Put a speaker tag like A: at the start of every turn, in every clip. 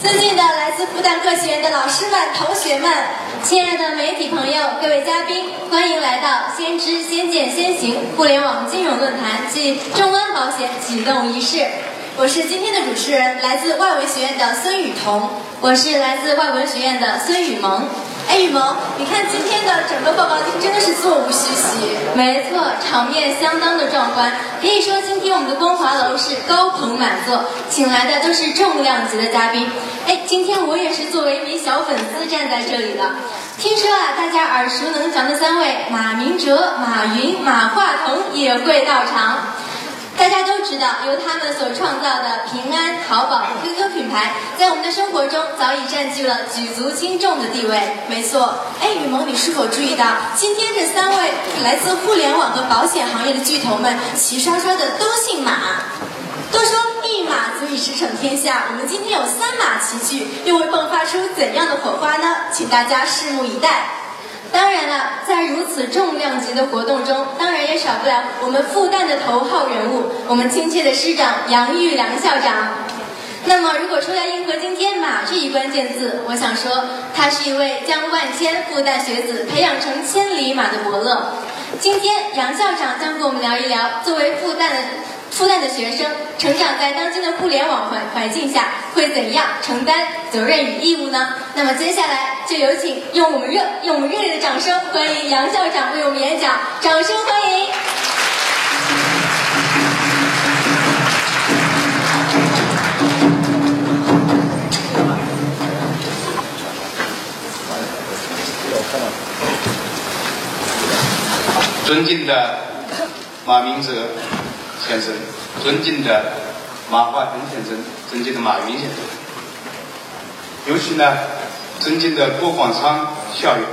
A: 尊敬的来自复旦科学院的老师们、同学们，亲爱的媒体朋友、各位嘉宾，欢迎来到“先知先见先行”互联网金融论坛暨众安保险启动仪式。我是今天的主持人，来自外文学院的孙雨桐。我是来自外文学院的孙雨萌。哎，雨萌，你看今天的整个报告厅真的是座无虚席。没错，场面相当的壮观，可以说今天我们的光华楼是高朋满座，请来的都是重量级的嘉宾。哎，今天我也是作为一名小粉丝站在这里的。听说啊，大家耳熟能详的三位马明哲、马云、马化腾也会到场。大家都知道，由他们所创造的平安、淘宝、QQ 品牌，在我们的生活中早已占据了举足轻重的地位。没错，哎，雨萌，你是否注意到，今天这三位来自互联网和保险行业的巨头们，齐刷刷的都姓马？都说一马足以驰骋天下，我们今天有三马齐聚，又会迸发出怎样的火花呢？请大家拭目以待。当然了，在如此重量级的活动中，当然也少不了我们复旦的头号人物，我们亲切的师长杨玉良校长。那么，如果说要应和今天“马”这一关键字，我想说，他是一位将万千复旦学子培养成千里马的伯乐。今天，杨校长将跟我们聊一聊，作为复旦的。复旦的学生成长在当今的互联网环环境下，会怎样承担责任与义务呢？那么接下来就有请用我们热用我们热烈的掌声欢迎杨校长为我们演讲，掌声欢迎！
B: 尊敬的马明哲。先生，尊敬的马化腾先生，尊敬的马云先生，尤其呢，尊敬的郭广昌校友，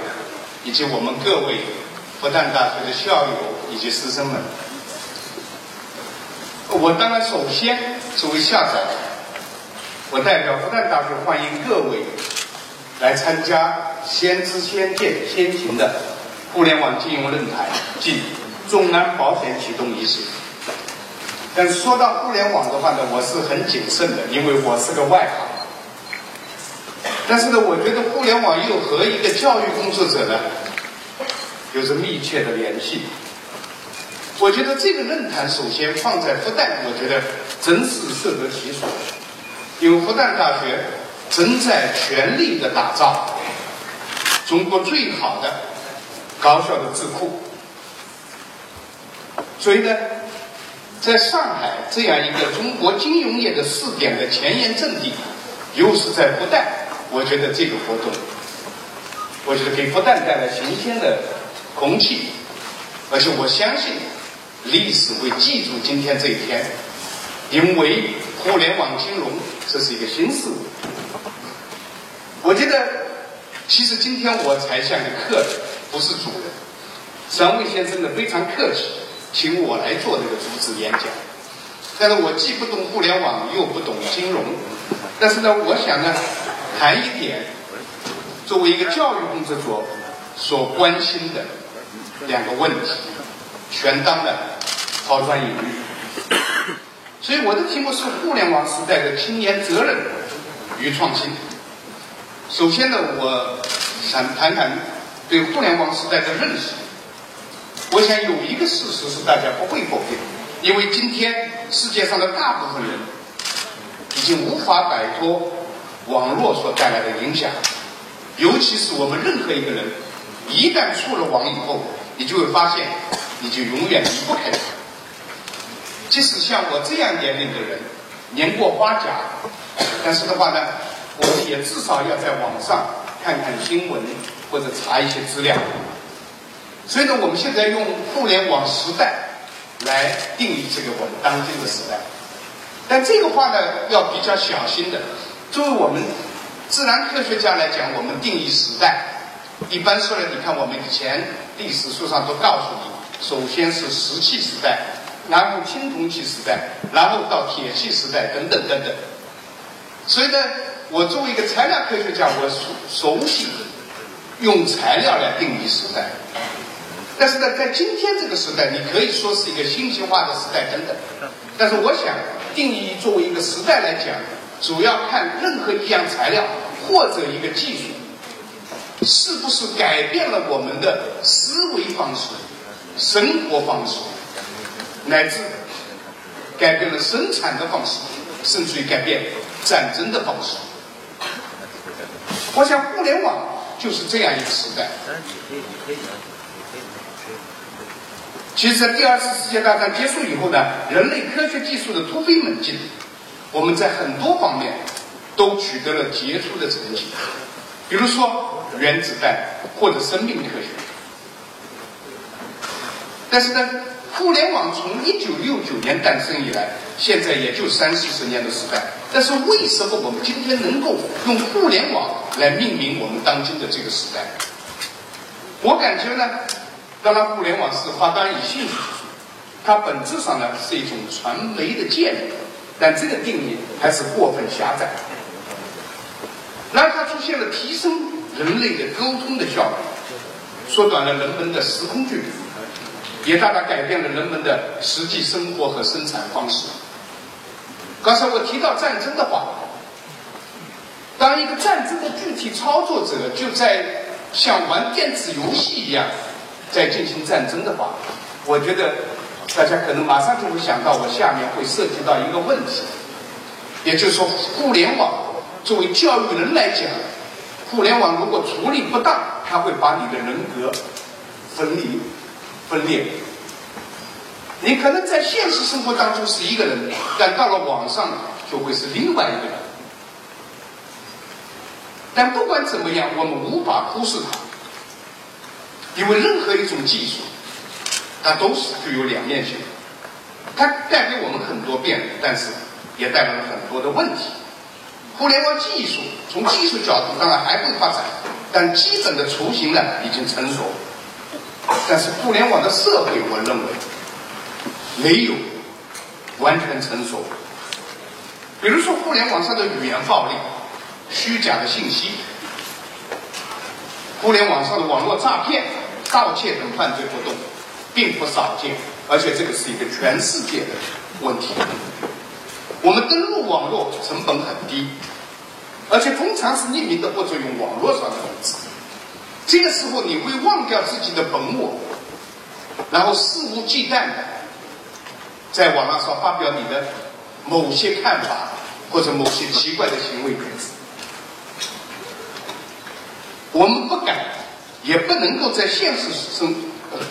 B: 以及我们各位复旦大学的校友以及师生们，我当然首先作为校长，我代表复旦大学欢迎各位来参加“先知先见先行”的互联网金融论坛暨众安保险启动仪式。但是说到互联网的话呢，我是很谨慎的，因为我是个外行。但是呢，我觉得互联网又和一个教育工作者呢，有着密切的联系。我觉得这个论坛首先放在复旦，我觉得真是适得其所，因为复旦大学正在全力的打造中国最好的高校的智库，所以呢。在上海这样一个中国金融业的试点的前沿阵地，又是在复旦，我觉得这个活动，我觉得给复旦带来新鲜的空气，而且我相信历史会记住今天这一天，因为互联网金融这是一个新事物。我觉得，其实今天我才像个客人，不是主人。三位先生呢非常客气。请我来做这个主旨演讲，但是我既不懂互联网，又不懂金融，但是呢，我想呢，谈一点作为一个教育工作者所关心的两个问题，全当的抛砖引玉。所以我的题目是互联网时代的青年责任与创新。首先呢，我想谈谈对互联网时代的认识。我想有一个事实是大家不会否定，因为今天世界上的大部分人已经无法摆脱网络所带来的影响，尤其是我们任何一个人，一旦出了网以后，你就会发现，你就永远离不开它。即使像我这样年龄的人，年过花甲，但是的话呢，我们也至少要在网上看看新闻或者查一些资料。所以呢，我们现在用互联网时代来定义这个我们当今的时代，但这个话呢要比较小心的。作为我们自然科学家来讲，我们定义时代，一般说呢，你看我们以前历史书上都告诉你，首先是石器时代，然后青铜器时代，然后到铁器时代等等等等。所以呢，我作为一个材料科学家，我熟熟悉用材料来定义时代。但是呢，在今天这个时代，你可以说是一个信息化的时代等等。但是我想定义作为一个时代来讲，主要看任何一样材料或者一个技术，是不是改变了我们的思维方式、生活方式，乃至改变了生产的方式，甚至于改变战争的方式。我想，互联网就是这样一个时代。其实，在第二次世界大战结束以后呢，人类科学技术的突飞猛进，我们在很多方面都取得了杰出的成绩。比如说原子弹或者生命科学。但是呢，互联网从一九六九年诞生以来，现在也就三四十年的时代。但是为什么我们今天能够用互联网来命名我们当今的这个时代？我感觉呢。当然，互联网是发端于信息技术，它本质上呢是一种传媒的建立，但这个定义还是过分狭窄。然后它出现了提升人类的沟通的效率，缩短了人们的时空距离，也大大改变了人们的实际生活和生产方式。刚才我提到战争的话，当一个战争的具体操作者就在像玩电子游戏一样。在进行战争的话，我觉得大家可能马上就会想到，我下面会涉及到一个问题，也就是说，互联网作为教育人来讲，互联网如果处理不当，它会把你的人格分离、分裂。你可能在现实生活当中是一个人，但到了网上就会是另外一个人。但不管怎么样，我们无法忽视它。因为任何一种技术，它都是具有两面性，它带给我们很多便利，但是也带来了很多的问题。互联网技术从技术角度当然还会发展，但基本的雏形呢已经成熟。但是互联网的社会，我认为没有完全成熟。比如说互联网上的语言暴力、虚假的信息、互联网上的网络诈骗。盗窃等犯罪活动并不少见，而且这个是一个全世界的问题。我们登录网络成本很低，而且通常是匿名的或者用网络上的文字。这个时候你会忘掉自己的本我，然后肆无忌惮的在网络上发表你的某些看法或者某些奇怪的行为举止。我们不敢。也不能够在现实生、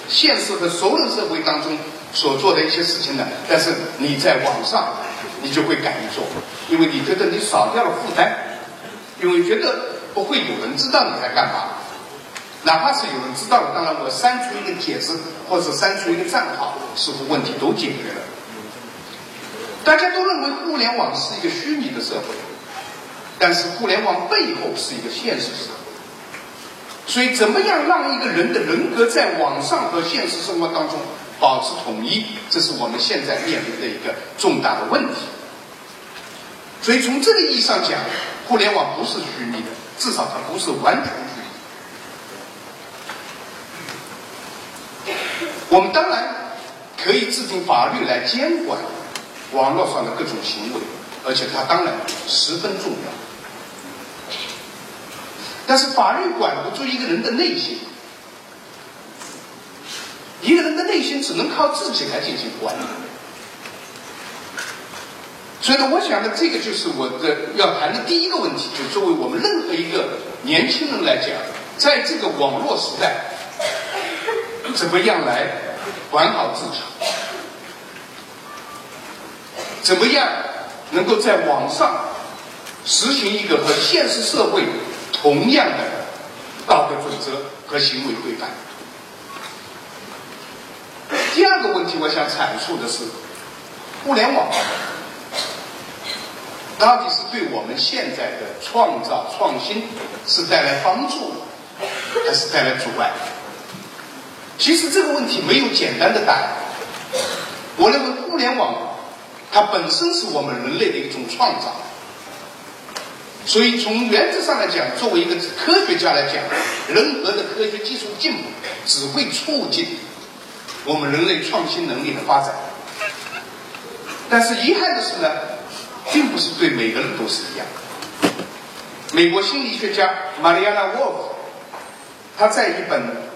B: 现实和熟人社会当中所做的一些事情呢，但是你在网上，你就会敢于做，因为你觉得你少掉了负担，因为觉得不会有人知道你在干嘛，哪怕是有人知道了，当然我删除一个帖子或者删除一个账号，似乎问题都解决了。大家都认为互联网是一个虚拟的社会，但是互联网背后是一个现实社会。所以，怎么样让一个人的人格在网上和现实生活当中保持统一，这是我们现在面临的一个重大的问题。所以，从这个意义上讲，互联网不是虚拟的，至少它不是完全虚拟。我们当然可以制定法律来监管网络上的各种行为，而且它当然十分重要。但是法律管不住一个人的内心，一个人的内心只能靠自己来进行管理。所以呢，我想呢，这个就是我的要谈的第一个问题，就作为我们任何一个年轻人来讲，在这个网络时代，怎么样来管好自己？怎么样能够在网上实行一个和现实社会？同样的道德准则和行为规范。第二个问题，我想阐述的是，互联网到底是对我们现在的创造创新是带来帮助，还是带来阻碍？其实这个问题没有简单的答案。我认为互联网它本身是我们人类的一种创造。所以，从原则上来讲，作为一个科学家来讲，任何的科学技术进步只会促进我们人类创新能力的发展。但是遗憾的是呢，并不是对每个人都是一样。美国心理学家玛丽亚娜·沃夫，他在一本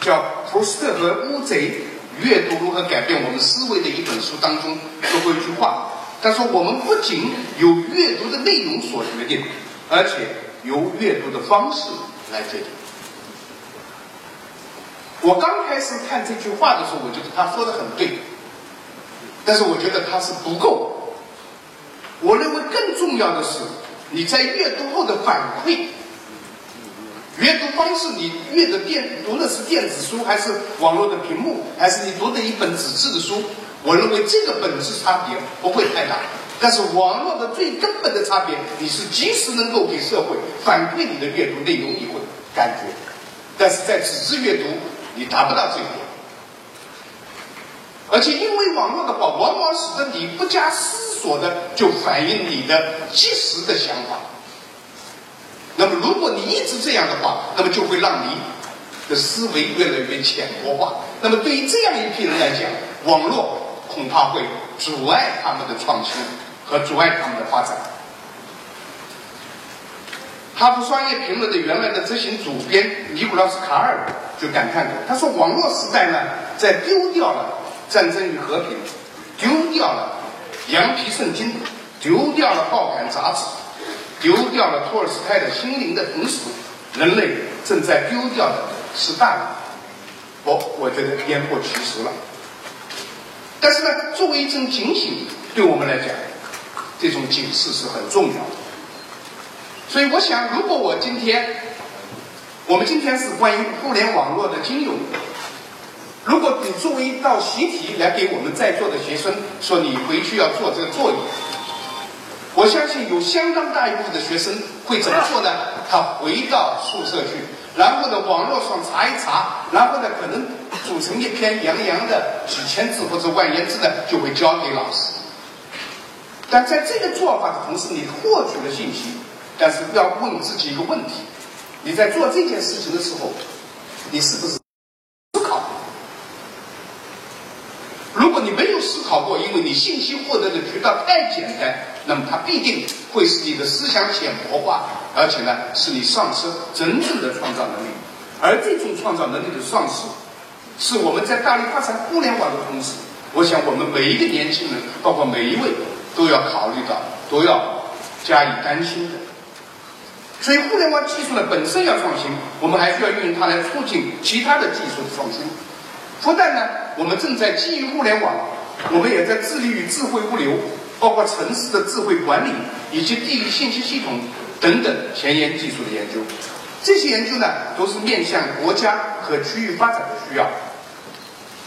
B: 叫《普斯特和乌贼：阅读如何改变我们思维》的一本书当中说过一句话，他说：“我们不仅由阅读的内容所决定，而且由阅读的方式来决定。”我刚开始看这句话的时候，我觉得他说的很对，但是我觉得他是不够。我认为更重要的是你在阅读后的反馈。阅读方式，你阅的电读的是电子书，还是网络的屏幕，还是你读的一本纸质的书？我认为这个本质差别不会太大。但是网络的最根本的差别，你是及时能够给社会反馈你的阅读内容以后感觉，但是在纸质阅读。你达不到这一点，而且因为网络的话，往往使得你不加思索的就反映你的即时的想法。那么，如果你一直这样的话，那么就会让你的思维越来越浅薄化。那么，对于这样一批人来讲，网络恐怕会阻碍他们的创新和阻碍他们的发展。哈佛商业评论的原来的执行主编尼古拉斯·卡尔就感叹过，他说：“网络时代呢，在丢掉了《战争与和平》，丢掉了羊皮圣经，丢掉了报刊杂志，丢掉了托尔斯泰的心灵的同时，人类正在丢掉的是大脑。”我我觉得言过其实了。但是呢，作为一种警醒，对我们来讲，这种警示是很重要的。所以我想，如果我今天，我们今天是关于互联网络的金融，如果你作为一道习题来给我们在座的学生说你回去要做这个作业，我相信有相当大一部分的学生会怎么做呢？他回到宿舍去，然后呢网络上查一查，然后呢可能组成一篇洋洋的几千字或者万言字的，就会交给老师。但在这个做法的同时，你获取了信息。但是要问自己一个问题：你在做这件事情的时候，你是不是思考？如果你没有思考过，因你信息获得的渠道太简单，那么它必定会使你的思想浅薄化，而且呢，使你丧失真正的创造能力。而这种创造能力的丧失，是我们在大力发展互联网的同时，我想我们每一个年轻人，包括每一位，都要考虑到，都要加以担心的。所以，互联网技术呢本身要创新，我们还需要运用它来促进其他的技术的创新。不但呢，我们正在基于互联网，我们也在致力于智慧物流，包括城市的智慧管理以及地理信息系统等等前沿技术的研究。这些研究呢，都是面向国家和区域发展的需要。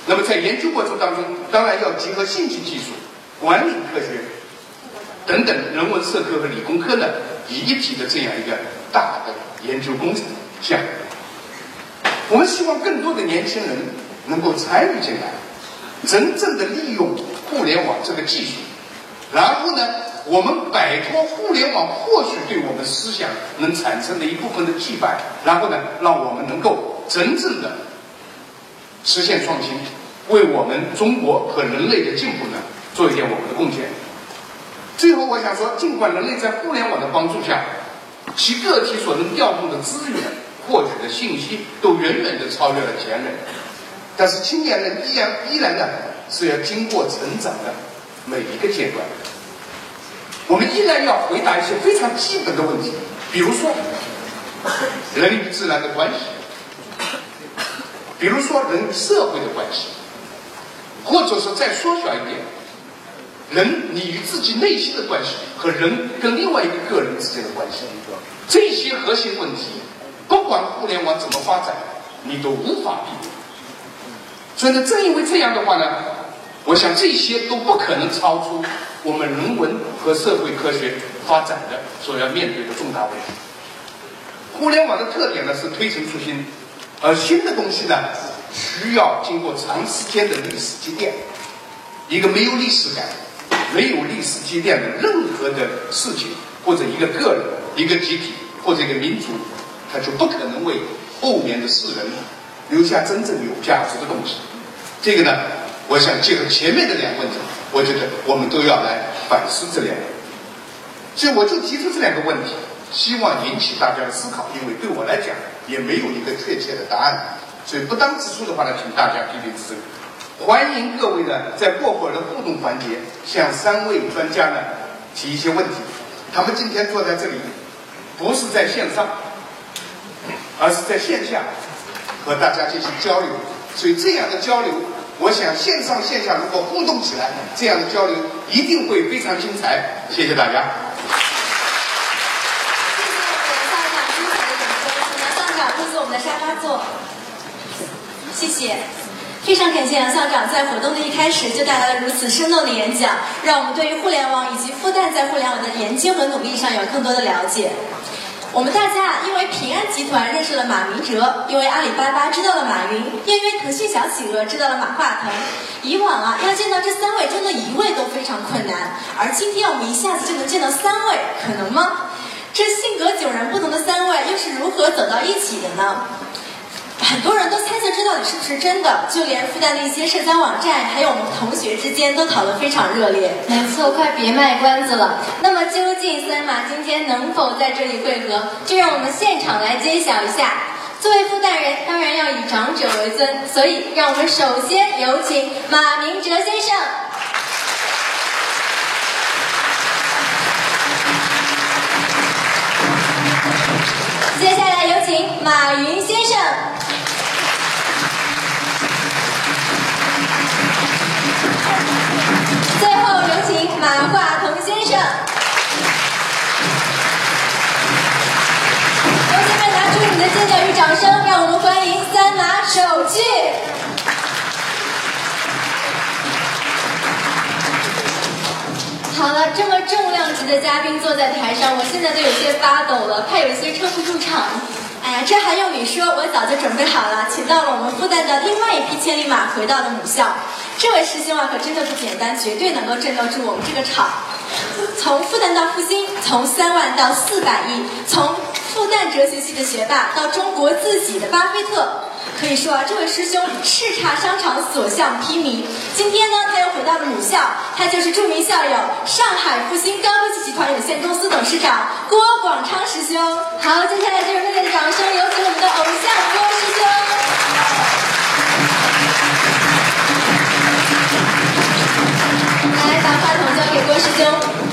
B: 那么，在研究过程当中，当然要结合信息技术、管理科学等等人文社科和理工科呢。一体的这样一个大的研究工程项目，我们希望更多的年轻人能够参与进来，真正的利用互联网这个技术，然后呢，我们摆脱互联网或许对我们思想能产生的一部分的羁绊，然后呢，让我们能够真正的实现创新，为我们中国和人类的进步呢做一点我们的贡献。最后，我想说，尽管人类在互联网的帮助下，其个体所能调动的资源、获取的信息都远远的超越了前人，但是青年人依然依然呢是要经过成长的每一个阶段。我们依然要回答一些非常基本的问题，比如说 人与自然的关系，比如说人与社会的关系，或者说再缩小一点。人，你与自己内心的关系和人跟另外一个个人之间的关系，这些核心问题，不管互联网怎么发展，你都无法避免。所以呢，正因为这样的话呢，我想这些都不可能超出我们人文和社会科学发展的所要面对的重大问题。互联网的特点呢是推陈出新，而新的东西呢需要经过长时间的历史积淀，一个没有历史感。没有历史积淀的任何的事情，或者一个个人、一个集体或者一个民族，他就不可能为后面的世人留下真正有价值的东西。这个呢，我想结合前面的两个问题，我觉得我们都要来反思这两个。所以我就提出这两个问题，希望引起大家的思考。因为对我来讲，也没有一个确切的答案。所以不当之处的话呢，请大家批评指正。欢迎各位呢，在过会儿的互动环节，向三位专家呢提一些问题。他们今天坐在这里，不是在线上，而是在线下和大家进行交流。所以这样的交流，我想线上线下如果互动起来，这样的交流一定会非常精彩。谢谢大家。
A: 谢谢校长精彩的演说，请杨校长入座我们的沙发座。谢谢。非常感谢杨校长在活动的一开始就带来了如此生动的演讲，让我们对于互联网以及复旦在互联网的研究和努力上有更多的了解。我们大家啊因为平安集团认识了马明哲，因为阿里巴巴知道了马云，因为腾讯小企鹅知道了马化腾。以往啊，要见到这三位中的一位都非常困难，而今天我们一下子就能见到三位，可能吗？这性格迥然不同的三位又是如何走到一起的呢？很多人都猜测这到底是不是真的，就连复旦的一些社交网站，还有我们同学之间都讨论非常热烈。没错，快别卖关子了。那么究竟三马今天能否在这里汇合，就让我们现场来揭晓一下。作为复旦人，当然要以长者为尊，所以让我们首先有请马明哲先生。接下来有请马云先生。最后有请马化腾先生。同学们，拿出你们的尖叫与掌声，让我们欢迎三马首句。好了，这么重量级的嘉宾坐在台上，我现在都有些发抖了，怕有些撑不住场。哎呀，这还用你说？我早就准备好了，请到了我们复旦的另外一匹千里马回到了母校。这位师兄啊，可真的不简单，绝对能够镇得住我们这个场。从复旦到复兴，从三万到四百亿，从复旦哲学系的学霸到中国自己的巴菲特。可以说啊，这位师兄叱咤商场，所向披靡。今天呢，他又回到了母校，他就是著名校友上海复兴高科技集团有限公司董事长郭广昌师兄。好，接下来就是热烈的掌声，有请我们的偶像郭师兄。来，把话筒交给郭师兄。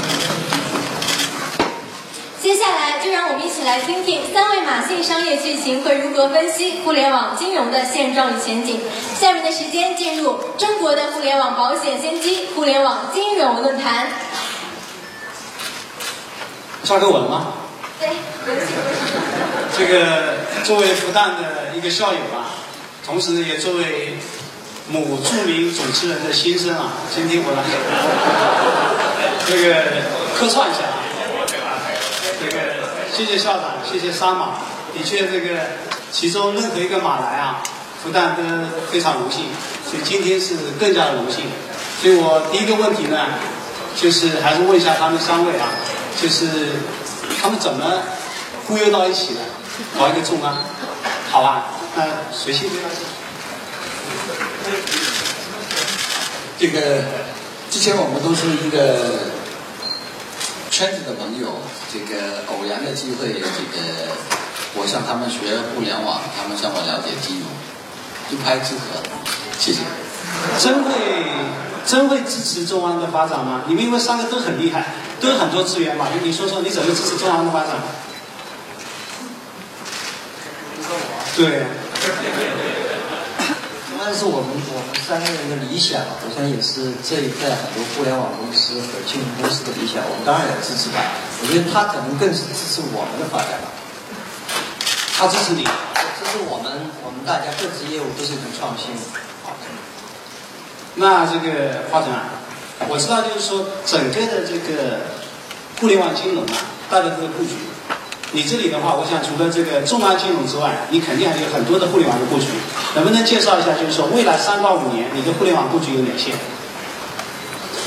A: 接下来就让我们一起来听听三位马姓商业巨擎会如何分析互联网金融的现状与前景。下面的时间进入中国的互联网保险先机——互联网金融论坛。
C: 抓给我了吗？
A: 对，
C: 这个作为复旦的一个校友啊，同时也作为某著名主持人的心声啊，今天我来这个客串一下谢谢校长，谢谢沙马。的确，这个其中任何一个马来啊，复旦都非常荣幸，所以今天是更加的荣幸。所以我第一个问题呢，就是还是问一下他们三位啊，就是他们怎么忽悠到一起的，搞一个众安？好吧，那谁先？
D: 这个之前我们都是一个圈子的朋友，这个偶然的机会，这个我向他们学互联网，他们向我了解金融，一拍即合，谢谢。
C: 真会真会支持中安的发展吗？你们因为三个都很厉害，都有很多资源嘛，你说说你怎么支持中安的发展？对。
E: 但是我们我们三个人的理想，我想也是这一代很多互联网公司和金融公司的理想。我们当然也支持他，我觉得他可能更是支持我们的发展吧。
C: 他支持你，
E: 支持我们，我们大家各自业务都是一种创新。
C: 那这个华晨啊，我知道就是说整个的这个互联网金融啊，大家都在布局。你这里的话，我想除了这个众安金融之外，你肯定还有很多的互联网的布局，能不能介绍一下？就是说未来三到五年，你的互联网布局有哪些？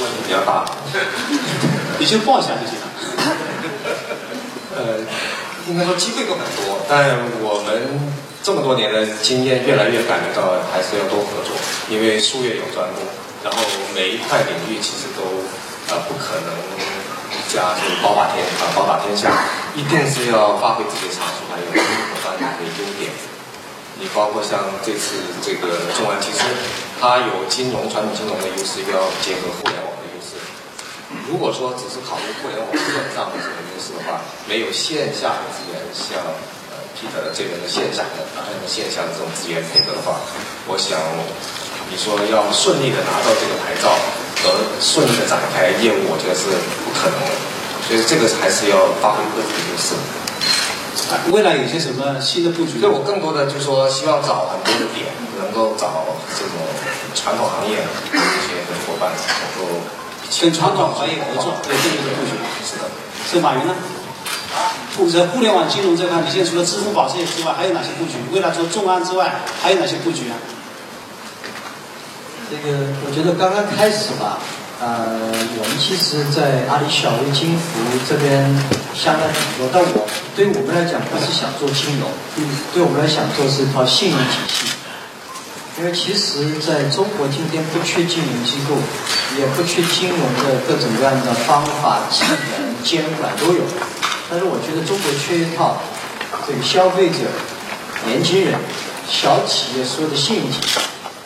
F: 问题比较大，
C: 你就报一下就行了。
F: 呃，应该说机会都很多，但我们这么多年的经验，越来越感觉到还是要多合作，因为术业有专攻，然后每一块领域其实都呃，不可能加这个包打天啊，包打天下，一定是要发挥自己的长处，还有发挥自己的优点。你包括像这次这个众安汽车，它有金融传统金融的优势，又要结合互联网的优势。如果说只是考虑互联网线上的这个优势的话，没有线下的资源，像呃 Peter 这边的线下的还有线下的这种资源配合的话，我想你说要顺利的拿到这个牌照和顺利的展开业务，我觉得是不可能的。所以这个还是要发挥各自的优势。
C: 啊未来有些什么新的布局？
F: 对我更多的就是说，希望找很多的点，能够找这种传统行业的一些伙伴，能够
C: 跟传统行业合作，对这个是布局。
F: 是的。
C: 是马云呢？负责互联网金融这块，你现在除了支付宝这些之外，还有哪些布局？未来除了众安之外，还有哪些布局啊？
E: 这个我觉得刚刚开始吧，呃，我们其实，在阿里小微金服这边相了很多，但我对我们来讲，不是想做金融，嗯，对我们来想做是一套信用体系。因为其实在中国今天不缺金融机构，也不缺金融的各种各样的方法、技能、监管都有，但是我觉得中国缺一套这个消费者、年轻人、小企业所有的信用体系。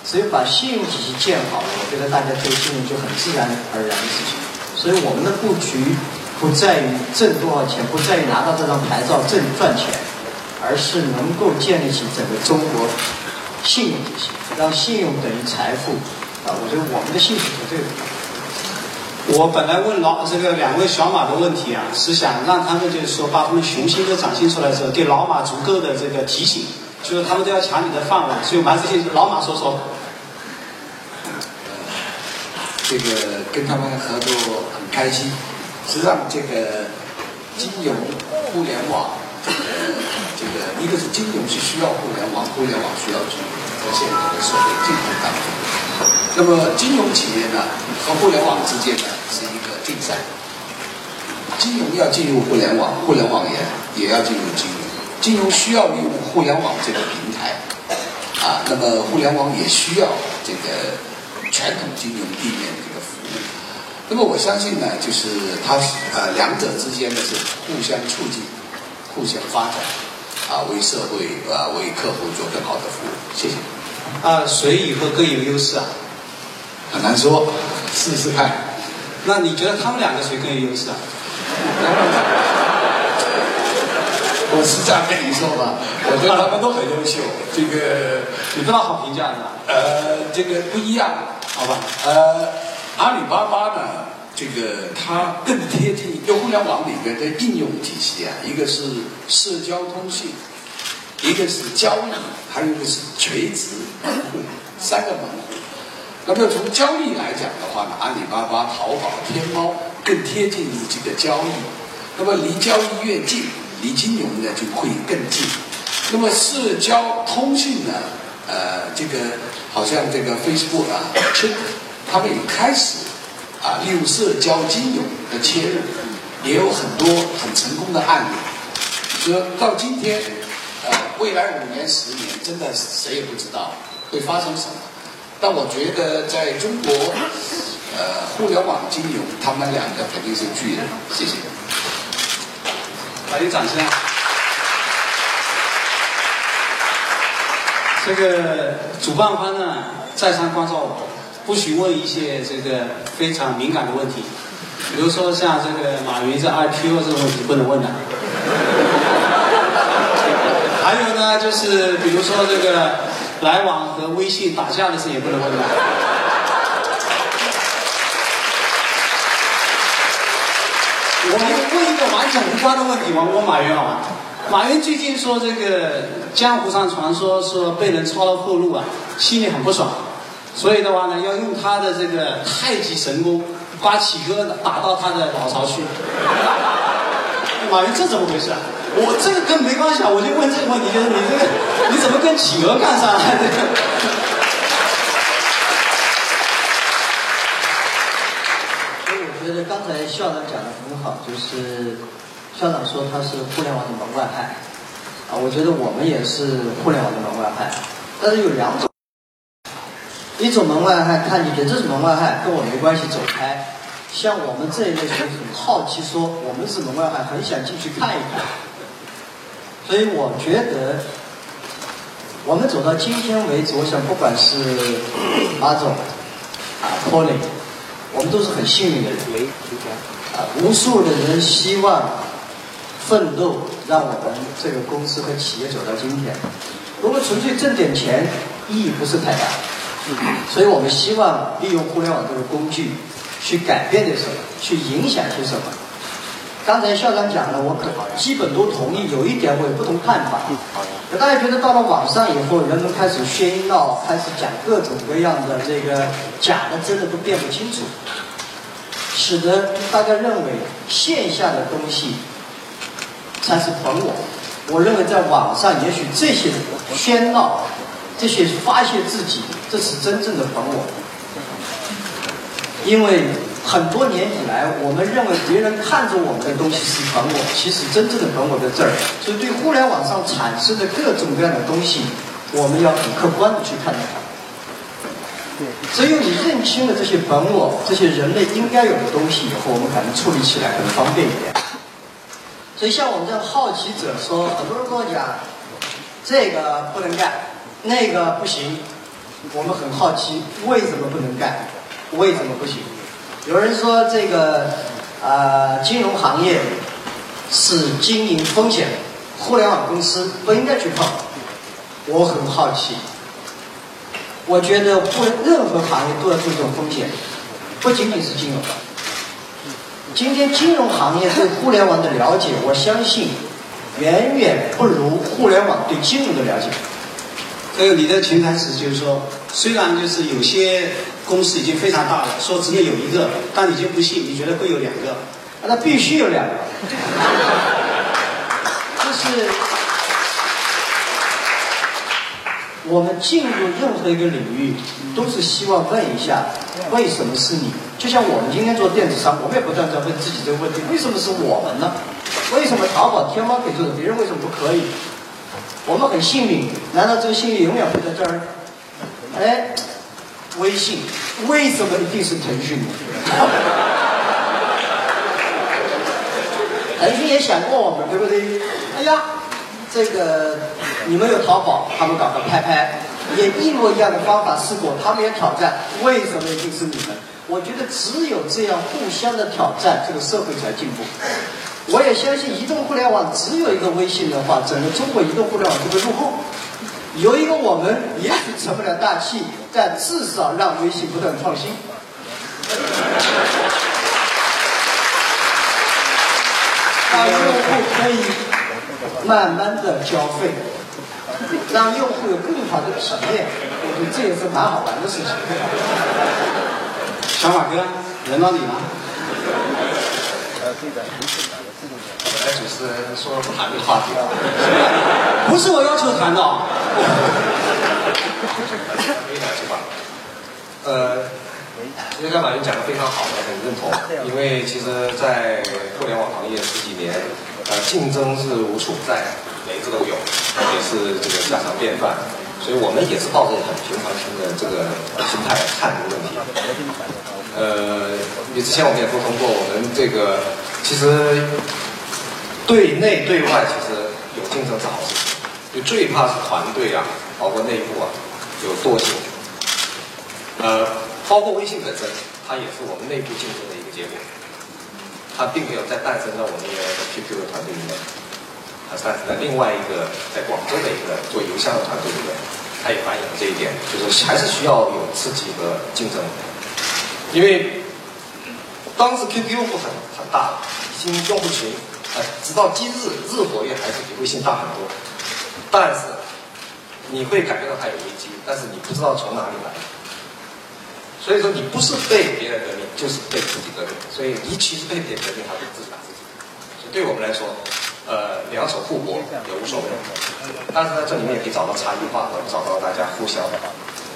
E: 只有把信用体系建好了，我觉得大家做信用就很自然而然的事情。所以我们的布局不在于挣多少钱，不在于拿到这张牌照挣赚钱，而是能够建立起整个中国信用体系，让信用等于财富。啊，我觉得我们的兴趣是这个。
C: 我本来问老这个两位小马的问题啊，是想让他们就是说把他们雄心都展现出来之后，给老马足够的这个提醒，就是他们都要抢你的饭碗，所以我们还是先老马说说。
D: 这个跟他们合作很开心。实际上，这个金融、互联网，这个一个是金融是需要互联网，互联网需要金融，在现在的社会竞争当中。那么，金融企业呢和互联网之间呢是一个竞赛。金融要进入互联网，互联网也也要进入金融。金融需要利用互联网这个平台，啊，那么互联网也需要这个传统金融地面的这个服务。那么我相信呢，就是它是呃两者之间呢是互相促进、互相发展，啊，为社会啊为客户做更好的服务。谢谢。
C: 啊，谁以后更有优势啊？
D: 很难说，试试看。
C: 那你觉得他们两个谁更有优势啊？
D: 我是这样跟你说吧，我觉得他们都很优秀。这个
C: 有多少好评价呢？
D: 呃，这个不一样，
C: 好吧？
D: 呃，阿里巴巴呢，这个它更贴近就互联网里面的应用体系啊，一个是社交通信，一个是交易，还有一个是垂直，三个门户。那么从交易来讲的话呢，阿里巴巴、淘宝、天猫更贴近于这个交易。那么离交易越近，离金融呢就会更近。那么社交通信呢，呃，这个好像这个 Facebook 啊，他们也开始啊利用社交金融的切入，也有很多很成功的案例。说到今天，呃，未来五年、十年，真的谁也不知道会发生什么。但我觉得在中国，呃，互联网金融，他们两个肯定是巨人。谢谢。
C: 来点掌声！这个主办方呢，再三关照我，不许问一些这个非常敏感的问题，比如说像这个马云这 IPO 这个问题不能问的。还有呢，就是比如说这个来往和微信打架的事也不能问的。我无关的问题，我问马云好吗？马云最近说这个江湖上传说说被人抄了后路啊，心里很不爽，所以的话呢，要用他的这个太极神功把企鹅打到他的老巢去。马云这怎么回事啊？我这个跟没关系啊，我就问这个问题，就是你这个你怎么跟企鹅干上了？这个。
E: 所以我觉得刚才校长讲的很好，就是校长说他是互联网的门外汉，啊，我觉得我们也是互联网的门外汉，但是有两种，一种门外汉看进去这是门外汉，跟我没关系，走开；像我们这一类人很好奇，说我们是门外汉，很想进去看一看。所以我觉得，我们走到今天为止，我想不管是 马总啊、托尼，我们都是很幸运的人。啊，无数的人希望奋斗，让我们这个公司和企业走到今天。如果纯粹挣点钱，意义不是太大。所以我们希望利用互联网这个工具，去改变点什么，去影响些什么。刚才校长讲了，我可基本都同意，有一点我有不同看法。大家觉得到了网上以后，人们开始喧闹，开始讲各种各样的这个假的、真的都辨不清楚，使得大家认为线下的东西才是本我。我认为在网上，也许这些喧闹、这些发泄自己，这是真正的本我。因为很多年以来，我们认为别人看着我们的东西是本我，其实真正的本我在这儿。所以，对互联网上产生的各种各样的东西，我们要很客观的去看待它。只有你认清了这些本我，这些人类应该有的东西以后，我们才能处理起来很方便一点。所以，像我们这样好奇者说，很多人跟我讲，这个不能干，那个不行。我们很好奇，为什么不能干？为什么不行？有人说这个啊、金融行业是经营风险，互联网公司不应该去碰。我很好奇，我觉得不任何行业都要注重风险，不仅仅是金融。今天金融行业对互联网的了解，我相信远远不如互联网对金融的了解。
C: 还有你的潜台词就是说，虽然就是有些公司已经非常大了，说只能有一个，但你就不信，你觉得会有两个。
E: 那必须有两个，就是我们进入任何一个领域，都是希望问一下，为什么是你？就像我们今天做电子商，我们也不断在问自己这个问题：为什么是我们呢？为什么淘宝、天猫可以做的，别人为什么不可以？我们很幸运，难道这个幸运永远会在这儿？哎，微信为什么一定是腾讯？腾讯也想过我们，对不对？哎呀，这个你们有淘宝，他们搞个拍拍，也一模一样的方法试过，他们也挑战，为什么一定是你们？我觉得只有这样互相的挑战，这个社会才进步。我也相信移动互联网只有一个微信的话，整个中国移动互联网就会落后。有一个我们也许成不了大器，但至少让微信不断创新。让用户可以慢慢的交费，让用户有更好的体验，我觉得这也是蛮好玩的事情。
C: 小马哥，轮到你了。
F: 本来主持人说不谈这个话题了，
C: 不是我要求谈的哦。
F: 没两句话。呃，其实刚马云讲的非常好，我很认同。因为其实，在互联网行业十几年，呃，竞争是无处不在，每一个都有，也是这个家常便饭。所以我们也是抱着很平常心的这个心态看这个问题。呃，你之前我们也沟通过，我们这个其实对内对外其实有竞争是好事，就最怕是团队啊，包括内部啊有惰性。呃，包括微信本身，它也是我们内部竞争的一个结果。它并没有再诞生在我们原来的 QQ 的团队里面，它诞生在另外一个在广州的一个做邮箱的团队里面，它也反映了这一点，就是还是需要有刺激和竞争。因为当时 QQ 不很很大，已经用户群，呃，直到今日日活跃还是比微信大很多，但是你会感觉到它有危机，但是你不知道从哪里来。所以说你不是被别人革命，就是被自己革命。所以你其实被别人革命，还是自己打自己。所以对我们来说，呃，两手互搏也无所谓。但是呢，这里面也可以找到差异化和找到大家互相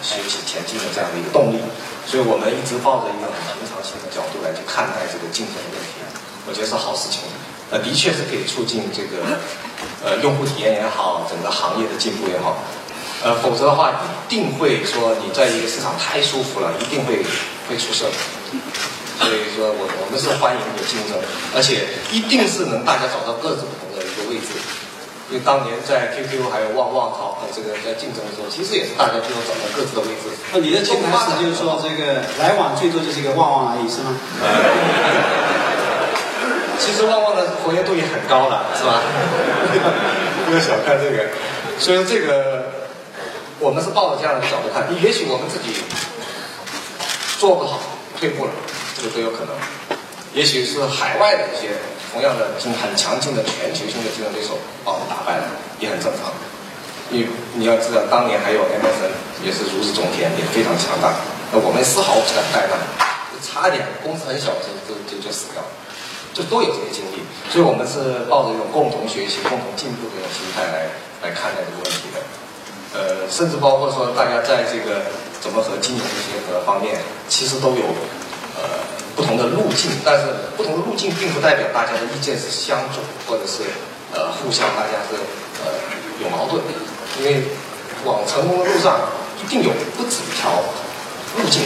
F: 学习前进的这样的一个动力。所以我们一直抱着一个很平常心的角度来去看待这个竞争的问题，我觉得是好事情。呃，的确是可以促进这个呃用户体验也好，整个行业的进步也好。呃，否则的话，一定会说你在一个市场太舒服了，一定会会出事。所以说我我们是欢迎有竞争，而且一定是能大家找到各自不同的一个位置。因为当年在 QQ 还有旺旺淘呃这个在竞争的时候，其实也是大家最后找到各自的位置。
C: 那你的潜台词就是说，这个来往最多就是一个旺旺而已，是吗？
F: 其实旺旺的活跃度也很高了，是吧？不要小看这个。所以这个我们是抱着这样的角度看，也许我们自己做不好，退步了，这个都有可能。也许是海外的一些同样的很强劲的全球性的竞争对手把我们打败了，也很正常。你你要知道，当年还有 MSN 也是如日中天，也非常强大。那我们丝毫不敢怠慢，差一点公司很小就就就就死掉了。就都有这些经历，所以我们是抱着一种共同学习、共同进步的一种心态来来看待这个问题的。呃，甚至包括说大家在这个怎么和金融结合方面，其实都有呃不同的路径，但是不同的路径并不代表大家的意见是相左，或者是呃互相大家是呃有矛盾，因为往成功的路上一定有不止一条路径，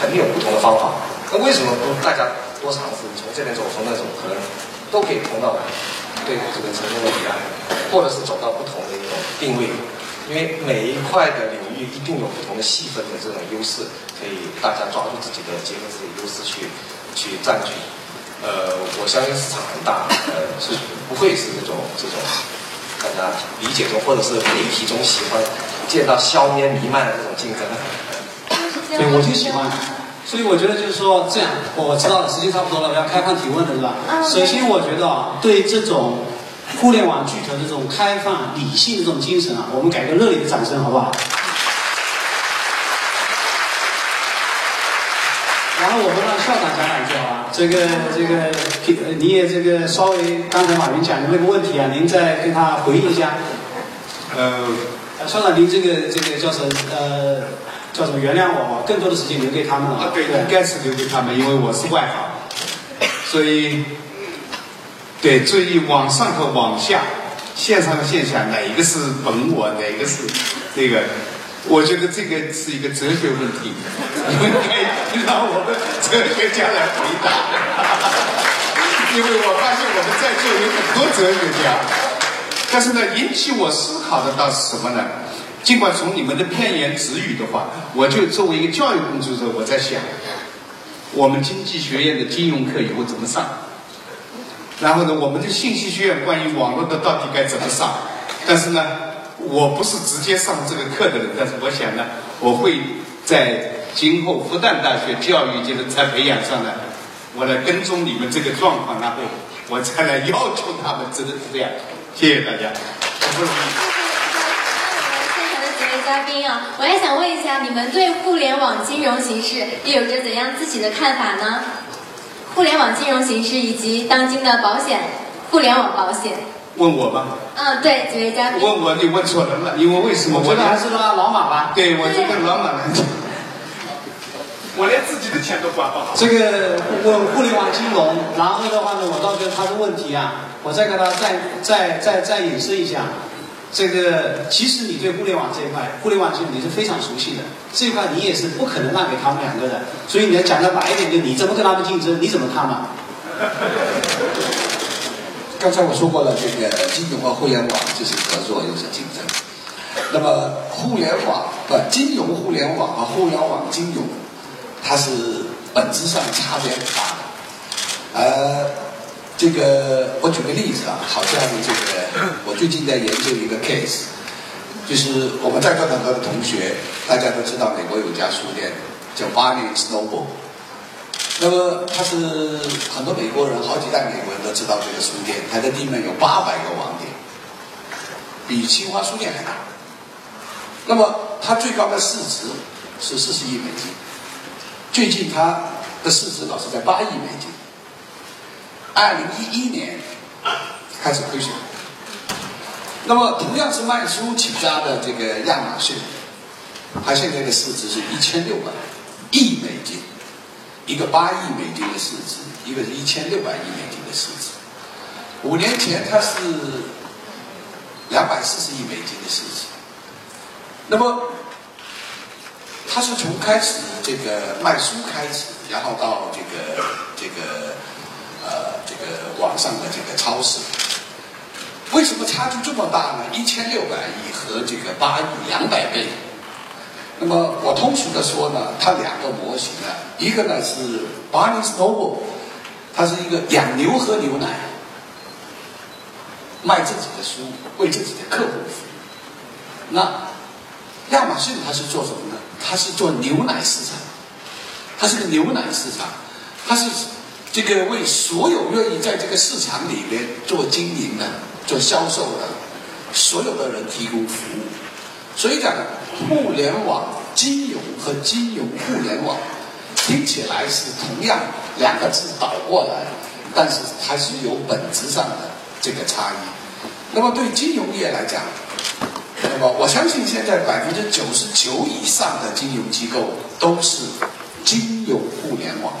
F: 肯定有不同的方法。那为什么不大家？多尝试从这边走，从那种可能都可以通到对这个成功的彼岸，或者是走到不同的一种定位，因为每一块的领域一定有不同的细分的这种优势，可以大家抓住自己的，结合自己的优势去去占据。呃，我相信市场很大，呃，是不会是这种这种大家理解中或者是媒体中喜欢见到硝烟弥漫的这种竞争。
C: 对，我就喜欢。所以我觉得就是说这样，我知道了，时间差不多了，我要开放提问了，是吧？首先，我觉得啊，对这种互联网巨头这种开放、理性的这种精神啊，我们给个热烈的掌声，好不好？然后我们让校长讲两句，好吧？这个这个，你也这个稍微刚才马云讲的那个问题啊，您再跟他回应一下。
B: 呃，
C: 校长，您这个这个叫什么？呃。叫什么？原谅我，更多的时间留给他们了。
B: 啊，对，应该是留给他们，因为我是外行，所以，对，注意往上和往下，线上和线下，哪一个是本我，哪个是这个？我觉得这个是一个哲学问题，应该让我们哲学家来回答。因为我发现我们在座有很多哲学家，但是呢，引起我思考的倒是什么呢？尽管从你们的片言只语的话，我就作为一个教育工作者，我在想，我们经济学院的金融课以后怎么上？然后呢，我们的信息学院关于网络的到底该怎么上？但是呢，我不是直接上这个课的人，但是我想呢，我会在今后复旦大学教育界的在培养上呢，我来跟踪你们这个状况，然后我再来要求他们，真的是这样。谢谢大家，不容易。
A: 嘉宾啊，我也想问一下，你们对互联网金融形势又有着怎样自己的看法呢？互联网金融形式以及当今的保险，互联网保险。
B: 问我吗？
A: 嗯，对，几位嘉宾。
B: 问我，你问错人了，因为为什么？
C: 我觉得还是拉老马吧。
B: 对，我觉得老马。我连自己的钱都管不好。
C: 这个问互联网金融，然后的话呢，我倒觉得他的问题啊，我再给他再再再再演示一下。这个其实你对互联网这一块，互联网其实你是非常熟悉的，这一块你也是不可能让给他们两个的，所以你要讲的白一点，就你怎么跟他们竞争，你怎么看嘛？
D: 刚才我说过了，这个金融和互联网就是合作又是竞争。那么互联网不金融互联网和互联网金融，它是本质上差别很大的，呃。这个我举个例子啊，好像这个我最近在研究一个 case，就是我们在座很多的同学，大家都知道美国有家书店叫 Barnes Noble，那么它是很多美国人，好几代美国人都知道这个书店，它的地面有八百个网点，比清华书店还大。那么它最高的市值是四十亿美金，最近它的市值老是在八亿美金。二零一一年开始亏损，那么同样是卖书起家的这个亚马逊，它现在的市值是一千六百亿美金，一个八亿美金的市值，一个是一千六百亿美金的市值。五年前它是两百四十亿美金的市值，那么它是从开始这个卖书开始，然后到这个这个呃这个网上的这个超市。为什么差距这么大呢？一千六百亿和这个八亿两百倍。那么我通俗的说呢，它两个模型呢，一个呢是 Barnes Noble，它是一个养牛喝牛奶，卖自己的书，为自己的客户服务。那亚马逊它是做什么呢？它是做牛奶市场，它是个牛奶市场，它是这个为所有愿意在这个市场里面做经营的。做销售的所有的人提供服务，所以讲互联网金融和金融互联网听起来是同样两个字倒过来，但是还是有本质上的这个差异。那么对金融业来讲，那么我相信现在百分之九十九以上的金融机构都是金融互联网。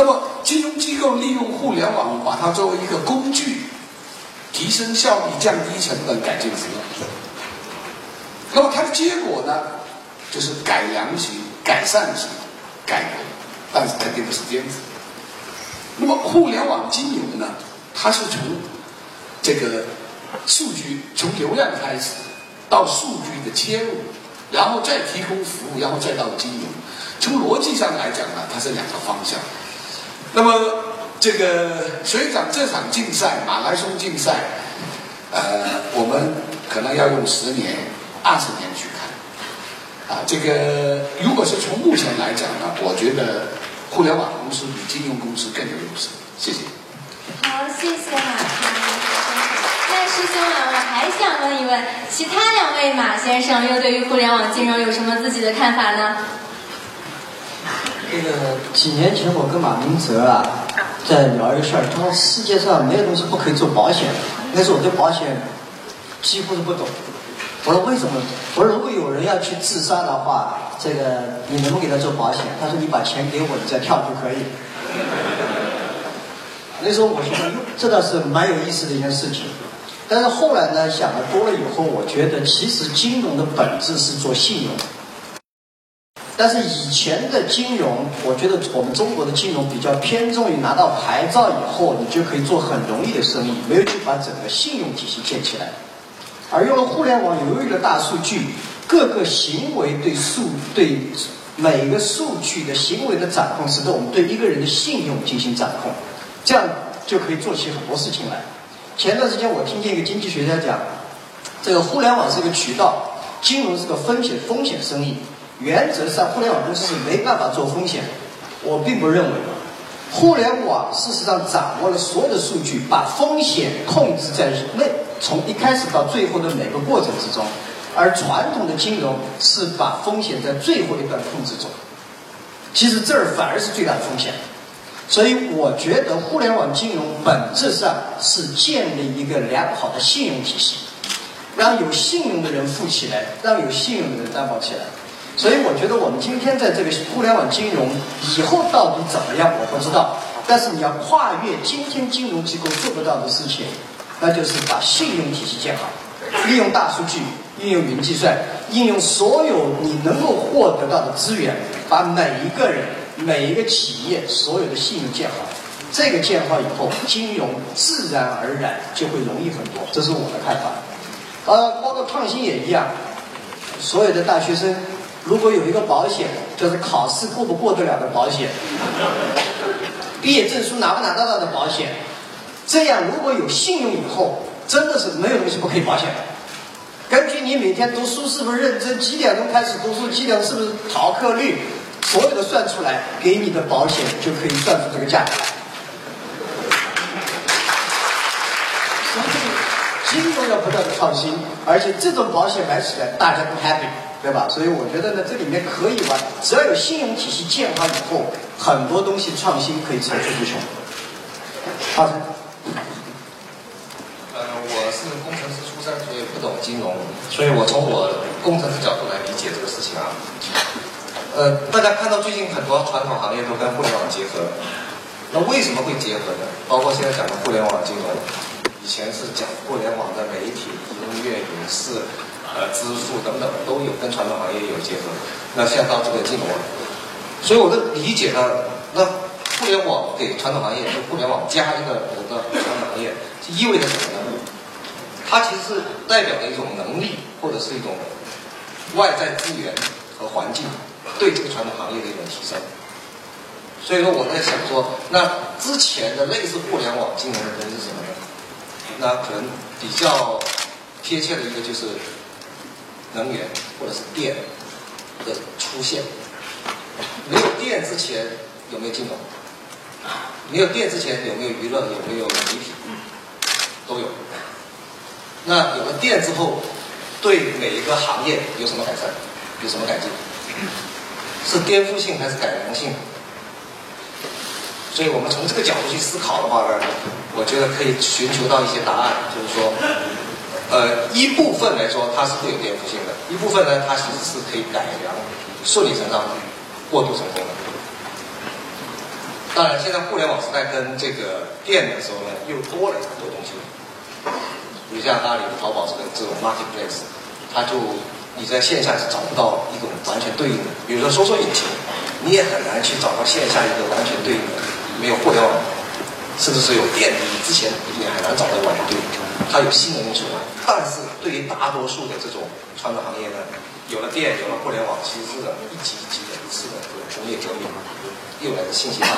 D: 那么金融机构利用互联网，把它作为一个工具。提升效率、降低成本、改进服务。那么它的结果呢，就是改良型、改善型、改革，但是肯定不是颠覆。那么互联网金融呢，它是从这个数据、从流量开始，到数据的切入，然后再提供服务，然后再到金融。从逻辑上来讲呢，它是两个方向。那么。这个所以讲这场竞赛马拉松竞赛，呃，我们可能要用十年、二十年去看。啊，这个如果是从目前来讲呢，我觉得互联网公司比金融公司更有优势。谢谢。
A: 好，谢谢马先生。那师兄啊，我还想问一问，其他两位马先生又对于互联网金融有什么自己的看法呢？
E: 这个几年前我跟马明哲啊在聊一个事儿，他说世界上没有东西不可以做保险。那时候我对保险几乎是不懂。我说为什么？我说如果有人要去自杀的话，这个你能不能给他做保险？他说你把钱给我，你再跳就可以。那时候我觉得这倒是蛮有意思的一件事情。但是后来呢，想的多了以后，我觉得其实金融的本质是做信用。但是以前的金融，我觉得我们中国的金融比较偏重于拿到牌照以后，你就可以做很容易的生意，没有去把整个信用体系建起来。而用了互联网，由于了大数据，各个行为对数对每个数据的行为的掌控，使得我们对一个人的信用进行掌控，这样就可以做起很多事情来。前段时间我听见一个经济学家讲，这个互联网是一个渠道，金融是个风险风险生意。原则上，互联网公司是没办法做风险。我并不认为，互联网事实上掌握了所有的数据，把风险控制在内，从一开始到最后的每个过程之中。而传统的金融是把风险在最后一段控制中。其实这儿反而是最大的风险。所以我觉得，互联网金融本质上是建立一个良好的信用体系，让有信用的人富起来，让有信用的人担保起来。所以我觉得我们今天在这个互联网金融以后到底怎么样，我不知道。但是你要跨越今天金融机构做不到的事情，那就是把信用体系建好，利用大数据，运用云计算，应用所有你能够获得到的资源，把每一个人、每一个企业所有的信用建好。这个建好以后，金融自然而然就会容易很多。这是我的看法。呃，包括创新也一样，所有的大学生。如果有一个保险，就是考试过不过得了的保险，毕业证书拿不拿得到的保险，这样如果有信用以后，真的是没有东西不可以保险的。根据你每天读书是不是认真，几点钟开始读书，几点是不是逃课率，所有的算出来，给你的保险就可以算出这个价格来。所以。金融要不断的创新，而且这种保险买起来大家都 happy。对吧？所以我觉得呢，这里面可以玩，只要有信用体系建好以后，很多东西创新可以层出不穷。好的。
F: 呃，我是工程师出身，所以不懂金融，所以我从我工程师角度来理解这个事情啊。呃，大家看到最近很多传统行业都跟互联网结合，那为什么会结合呢？包括现在讲的互联网金融，以前是讲互联网的媒体、音乐、影视。呃支付等等都有跟传统行业有结合。那现在到这个金融，所以我的理解呢，那互联网给传统行业，就互联网加一个我的传统行业，意味着什么呢？它其实是代表的一种能力，或者是一种外在资源和环境对这个传统行业的一种提升。所以说我在想说，那之前的类似互联网金融的东西是什么呢？那可能比较贴切的一个就是能源或者是电的出现。没有电之前有没有金融？没有电之前有没有娱乐？有没有媒体？都有。那有了电之后，对每一个行业有什么改善？有什么改进？是颠覆性还是改良性？所以我们从这个角度去思考的话呢，我觉得可以寻求到一些答案，就是说，呃，一部分来说它是会有颠覆性的，一部分呢它其实是可以改良、顺理成章、过渡成功的。当然，现在互联网时代跟这个电的时候呢，又多了很多东西。比如像阿里、淘宝这个这种 marketplace，它就你在线下是找不到一种完全对应的。比如说搜索引擎，你也很难去找到线下一个完全对应的。没有互联网，甚至是有电，你之前也很难找到完全对应的。它有新能源出来，但是对于大多数的这种传统行业呢，有了电，有了互联网，其实是一级一级的一次的这种工业革命，又来的信息化、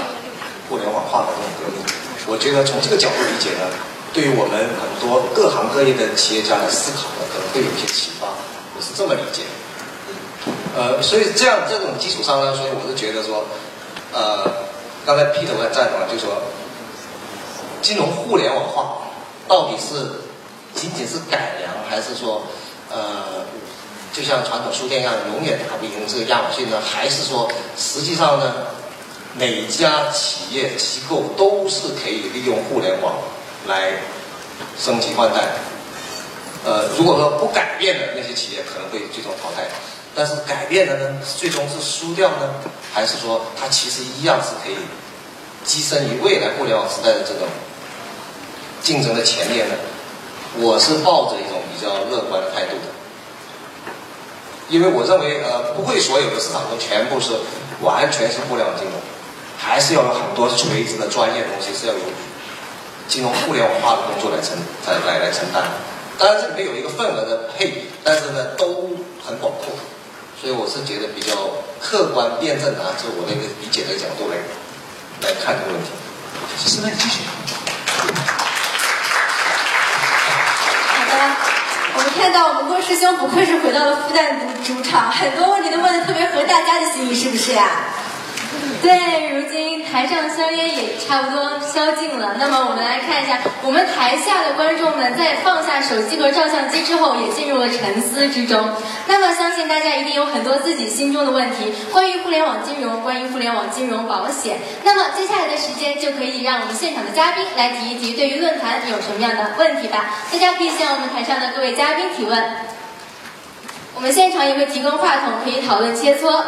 F: 互联网化的这种革命。我觉得从这个角度理解呢。对于我们很多各行各业的企业家来思考呢，可能会有一些启发。我是这么理解。呃，所以这样这种基础上呢，所以我是觉得说，呃，刚才 Peter 在赞同，就说金融互联网化到底是仅仅是改良，还是说呃，就像传统书店一样，永远打不赢这个亚马逊呢？还是说实际上呢，每家企业机构都是可以利用互联网？来升级换代，呃，如果说不改变的那些企业可能会最终淘汰，但是改变的呢，最终是输掉呢，还是说它其实一样是可以跻身于未来互联网时代的这种竞争的前列呢？我是抱着一种比较乐观的态度的，因为我认为呃，不会所有的市场都全部是完全是互联网金融，还是要有很多垂直的专业东西是要有。金融互联网化的工作来承来来来承担，当然这里面有一个份额的配比，但是呢都很广阔，所以我是觉得比较客观辩证啊，就我的一个理解的角度来来看这个问题。
C: 是那继续。
A: 好的，我们看到我们郭师兄不愧是回到了复旦主主场，很多问题都问的特别合大家的心意，是不是呀？对，如今台上的香烟也差不多消尽了。那么我们来看一下，我们台下的观众们在放下手机和照相机之后，也进入了沉思之中。那么相信大家一定有很多自己心中的问题，关于互联网金融，关于互联网金融保险。那么接下来的时间就可以让我们现场的嘉宾来提一提对于论坛有什么样的问题吧。大家可以向我们台上的各位嘉宾提问。我们现场也会提供话筒，可以讨论切磋。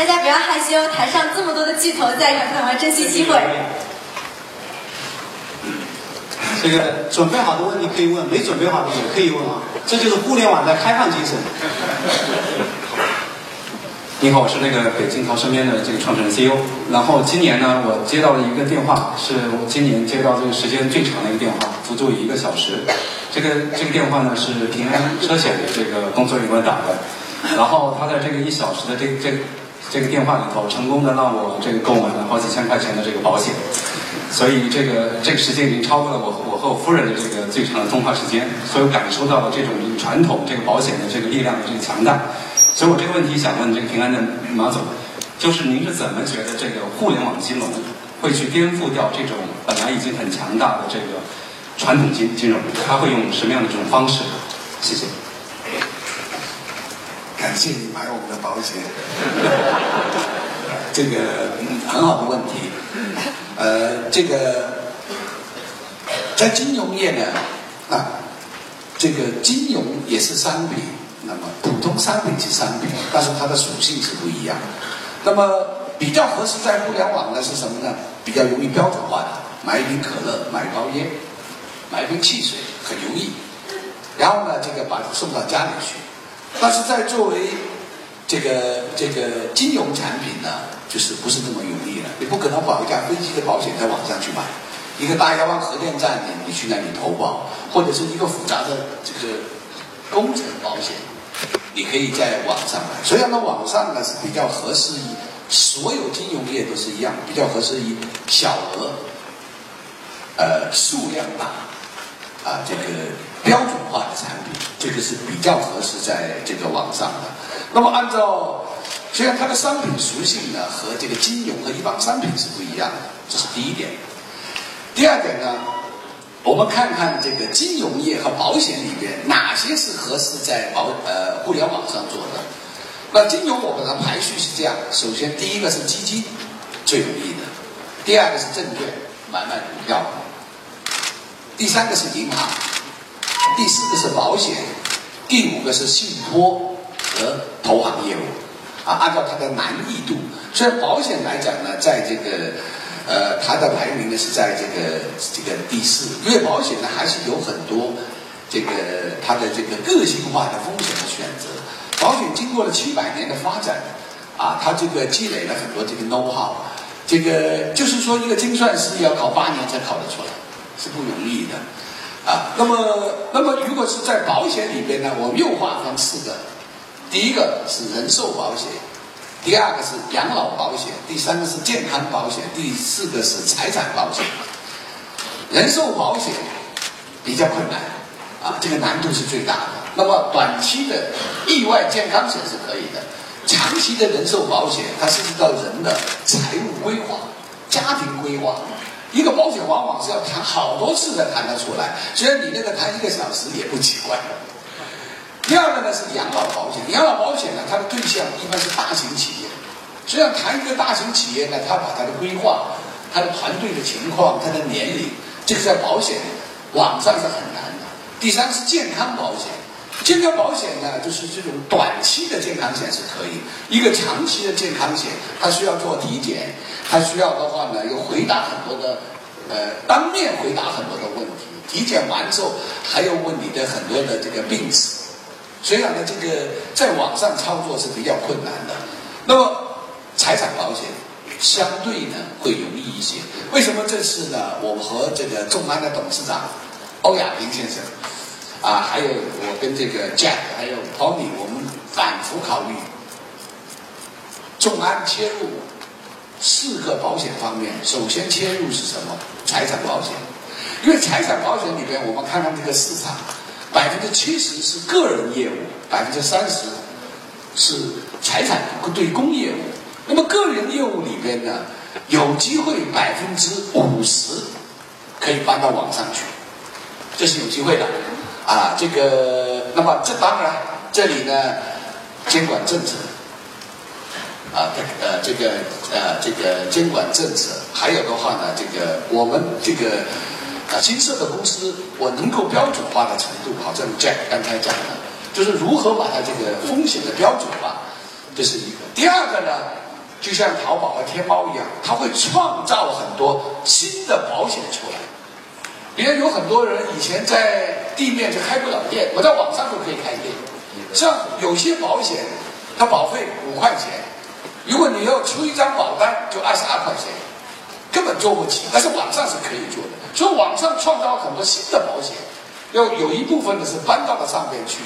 A: 大家不要害羞，台上这么多的巨头在，赶快珍惜机会。
C: 这个准备好的问题可以问，没准备好的也可以问啊，这就是互联网的开放精神。
G: 你好，我是那个北京淘身边的这个创始人 CEO。然后今年呢，我接到了一个电话，是我今年接到这个时间最长的一个电话，足足一个小时。这个这个电话呢是平安车险的这个工作人员打的，然后他在这个一小时的这这。这个电话里头成功的让我这个购买了好几千块钱的这个保险，所以这个这个时间已经超过了我我和我夫人的这个最长的通话时间，所以我感受到了这种传统这个保险的这个力量的这个强大。所以我这个问题想问这个平安的马总，就是您是怎么觉得这个互联网金融会去颠覆掉这种本来已经很强大的这个传统金金融？它会用什么样的这种方式？谢谢。
D: 感谢你买我们的保险，这个嗯很好的问题。呃，这个在金融业呢，啊，这个金融也是商品，那么普通商品是商品，但是它的属性是不一样。那么比较合适在互联网的是什么呢？比较容易标准化的，买一瓶可乐，买一包烟，买一瓶汽水，很容易。然后呢，这个把送到家里去。但是在作为这个这个金融产品呢，就是不是那么容易了。你不可能保一架飞机的保险在网上去买，一个大亚湾核电站你你去那里投保，或者是一个复杂的这个工程保险，你可以在网上买。所以呢，网上呢是比较合适于所有金融业都是一样，比较合适于小额，呃，数量大，啊，这个标准化的产品，这个是比较合适在这个网上的。那么按照，虽然它的商品属性呢和这个金融和一般商品是不一样的，这是第一点。第二点呢，我们看看这个金融业和保险里边哪些是合适在保呃互联网上做的。那金融我们的排序是这样：首先第一个是基金，最容易的；第二个是证券，买卖股票；第三个是银行；第四个是保险；第五个是信托和投行业务。啊，按照它的难易度，虽然保险来讲呢，在这个呃它的排名呢是在这个这个第四，因为保险呢还是有很多这个它的这个个性化的风险的选择。保险经过了七百年的发展，啊，它这个积累了很多这个 know how，这个就是说一个精算师要考八年才考得出来，是不容易的，啊，那么那么如果是在保险里边呢，我们又划分四个，第一个是人寿保险，第二个是养老保险，第三个是健康保险，第四个是财产保险。人寿保险比较困难，啊，这个难度是最大的。那么短期的意外健康险是可以的，长期的人寿保险它涉及到人的财务规划、家庭规划。一个保险往往是要谈好多次才谈得出来，虽然你那个谈一个小时也不奇怪。第二个呢是养老保险，养老保险呢它的对象一般是大型企业，虽然谈一个大型企业呢，它把它的规划、它的团队的情况、它的年龄，这个在保险网上是很难的。第三是健康保险。健康保险呢，就是这种短期的健康险是可以；一个长期的健康险，它需要做体检，它需要的话呢，有回答很多的，呃，当面回答很多的问题。体检完之后，还要问你的很多的这个病史。所以呢，这个在网上操作是比较困难的。那么，财产保险相对呢会容易一些。为什么这次呢？我和这个众安的董事长欧亚平先生。啊，还有我跟这个 Jack，还有 Tony，我们反复考虑，众安切入四个保险方面。首先切入是什么？财产保险，因为财产保险里边，我们看看这个市场，百分之七十是个人业务，百分之三十是财产对公业务。那么个人业务里边呢，有机会百分之五十可以搬到网上去，这是有机会的。啊，这个，那么这当然，这里呢，监管政策，啊，呃，这个，呃，这个监管政策，还有的话呢，这个我们这个啊，金色的公司，我能够标准化的程度，好像 Jack 刚才讲的，就是如何把它这个风险的标准化，这是一个。第二个呢，就像淘宝和天猫一样，它会创造很多新的保险出来。别人有很多人以前在地面就开不了店，我在网上就可以开店。像有些保险，它保费五块钱，如果你要出一张保单，就二十二块钱，根本做不起。但是网上是可以做的，所以网上创造很多新的保险，要有一部分呢是搬到了上面去，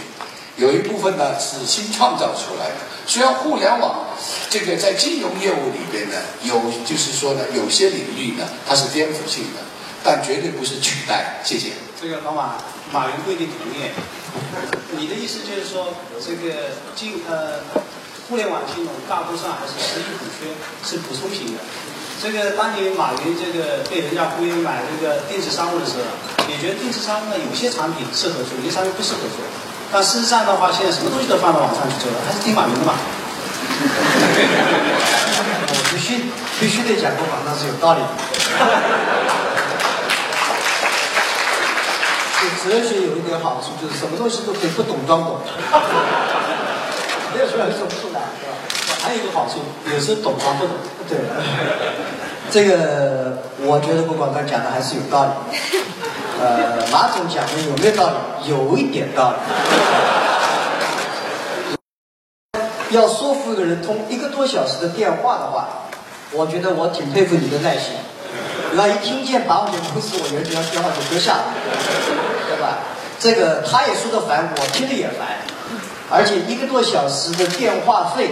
D: 有一部分呢是新创造出来的。虽然互联网这个在金融业务里边呢，有就是说呢，有些领域呢它是颠覆性的。但绝对不是取代，谢谢。
C: 这个老马，马云不一定同意。你的意思就是说，这个金呃，互联网金融大部分还是实力补缺，是补充型的。这个当年马云这个被人家忽悠买这个电子商务的时候，也觉得电子商务呢有些产品适合做，有些产品不适合做。但事实上的话，现在什么东西都放到网上去做了，还是听马云的嘛。
E: 我必须必须得讲过嘛，那是有道理的。哲学有一点好处，就是什么东西都可以不懂装懂，没有说有什么困难，是吧？还有一个好处，有时候懂装不懂。对，这个我觉得不管他讲的还是有道理。呃，呃，马总讲的有没有道理？有一点道理。要说服一个人通一个多小时的电话的话，我觉得我挺佩服你的耐心。对吧？一听见把我的公司，我原来电话就搁下了，对吧？这个他也说的烦，我听的也烦。而且一个多小时的电话费，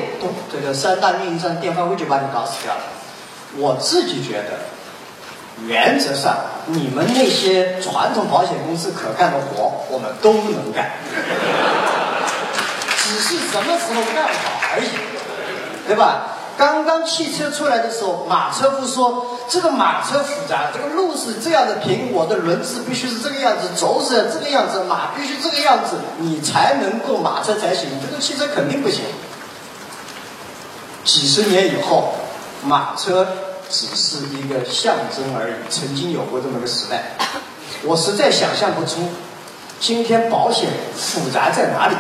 E: 这个三大运营商电话费就把你搞死掉了。我自己觉得，原则上你们那些传统保险公司可干的活，我们都能干，只是什么时候干好而已，对吧？刚刚汽车出来的时候，马车夫说：“这个马车复杂，这个路是这样的平，我的轮子必须是这个样子，轴是这个样子，马必须这个样子，你才能够马车才行。这个汽车肯定不行。”几十年以后，马车只是一个象征而已。曾经有过这么个时代，我实在想象不出今天保险复杂在哪里。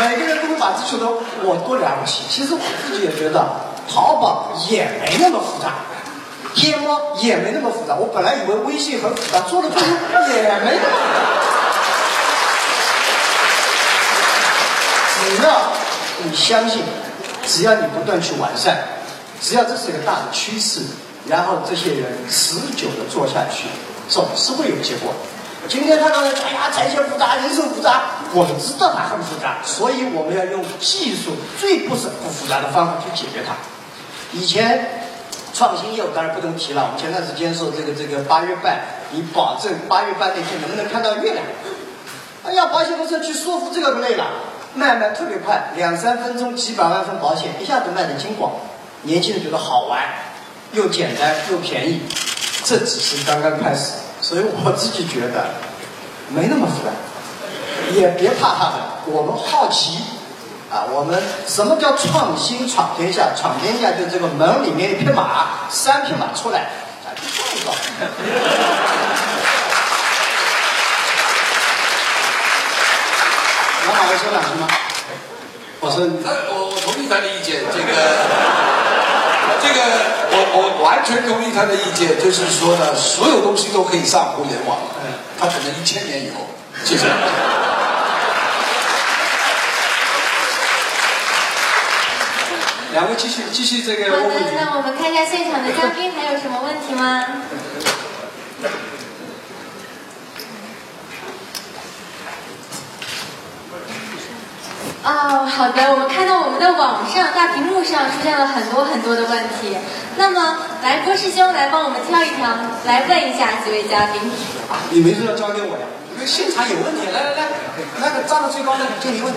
E: 每个人都会把自己觉得我多了不起，其实我自己也觉得淘宝也没那么复杂，天猫也没那么复杂。我本来以为微信很复杂，做了之后也没那么复杂。只要你相信，只要你不断去完善，只要这是一个大的趋势，然后这些人持久的做下去，总是会有结果。今天他刚才哎呀，财险复杂，人寿复杂，我们知道它很复杂，所以我们要用技术最不是不复杂的方法去解决它。以前创新业务当然不能提了，我们前段时间说这个这个八月半，你保证八月半那天能不能看到月亮？哎呀，保险公司去说服这个不累了，卖卖特别快，两三分钟几百万份保险一下子卖的精光，年轻人觉得好玩，又简单又便宜，这只是刚刚开始。所以我自己觉得没那么复杂，也别怕他们。我们好奇啊，我们什么叫创新闯天下？闯天下就这个门里面一匹马，三匹马出来，啊，创造。
C: 老马要说两句吗？我说，
D: 我我同意他的意见，这个。这个我我完全同意他的意见，就是说呢，所有东西都可以上互联网。嗯，他可能一千年以后，谢谢。
C: 两位继续继续这个问问题。
A: 那我们看一下现场的嘉宾还有什么问题吗？哦，好的，我们看到我们的网上大屏幕上出现了很多很多的问题。那么，来郭师兄来帮我们挑一挑，来问一下几位嘉宾。
C: 你没事要交给我呀？因为现场有问题，来来来，那个站到最高的就你问。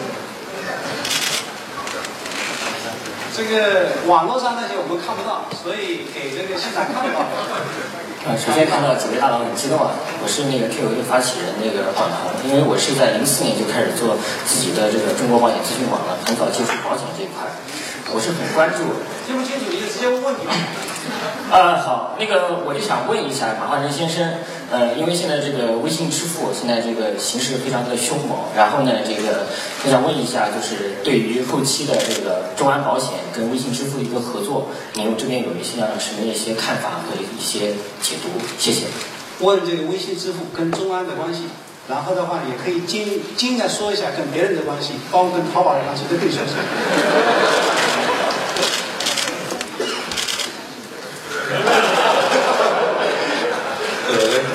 C: 这个网络上那些我们看不到，所以给这个现场看到。
H: 呃，首先看到几位大佬很激动啊！我是那个 QQ 的发起人，那个广彤，因为我是在零四年就开始做自己的这个中国保险资讯网了，很早接触保险这一块，我是很关注。
C: 听不清楚，你就直接问问题吧。
H: 啊，好，那个我就想问一下马化腾先生，呃，因为现在这个微信支付现在这个形势非常的凶猛，然后呢，这个我想问一下，就是对于后期的这个众安保险跟微信支付的一个合作，您这边有一些什么一些看法和一些解读？谢谢。
C: 问这个微信支付跟众安的关系，然后的话也可以尽尽量说一下跟别人的关系，包括跟淘宝的关系都可以说说。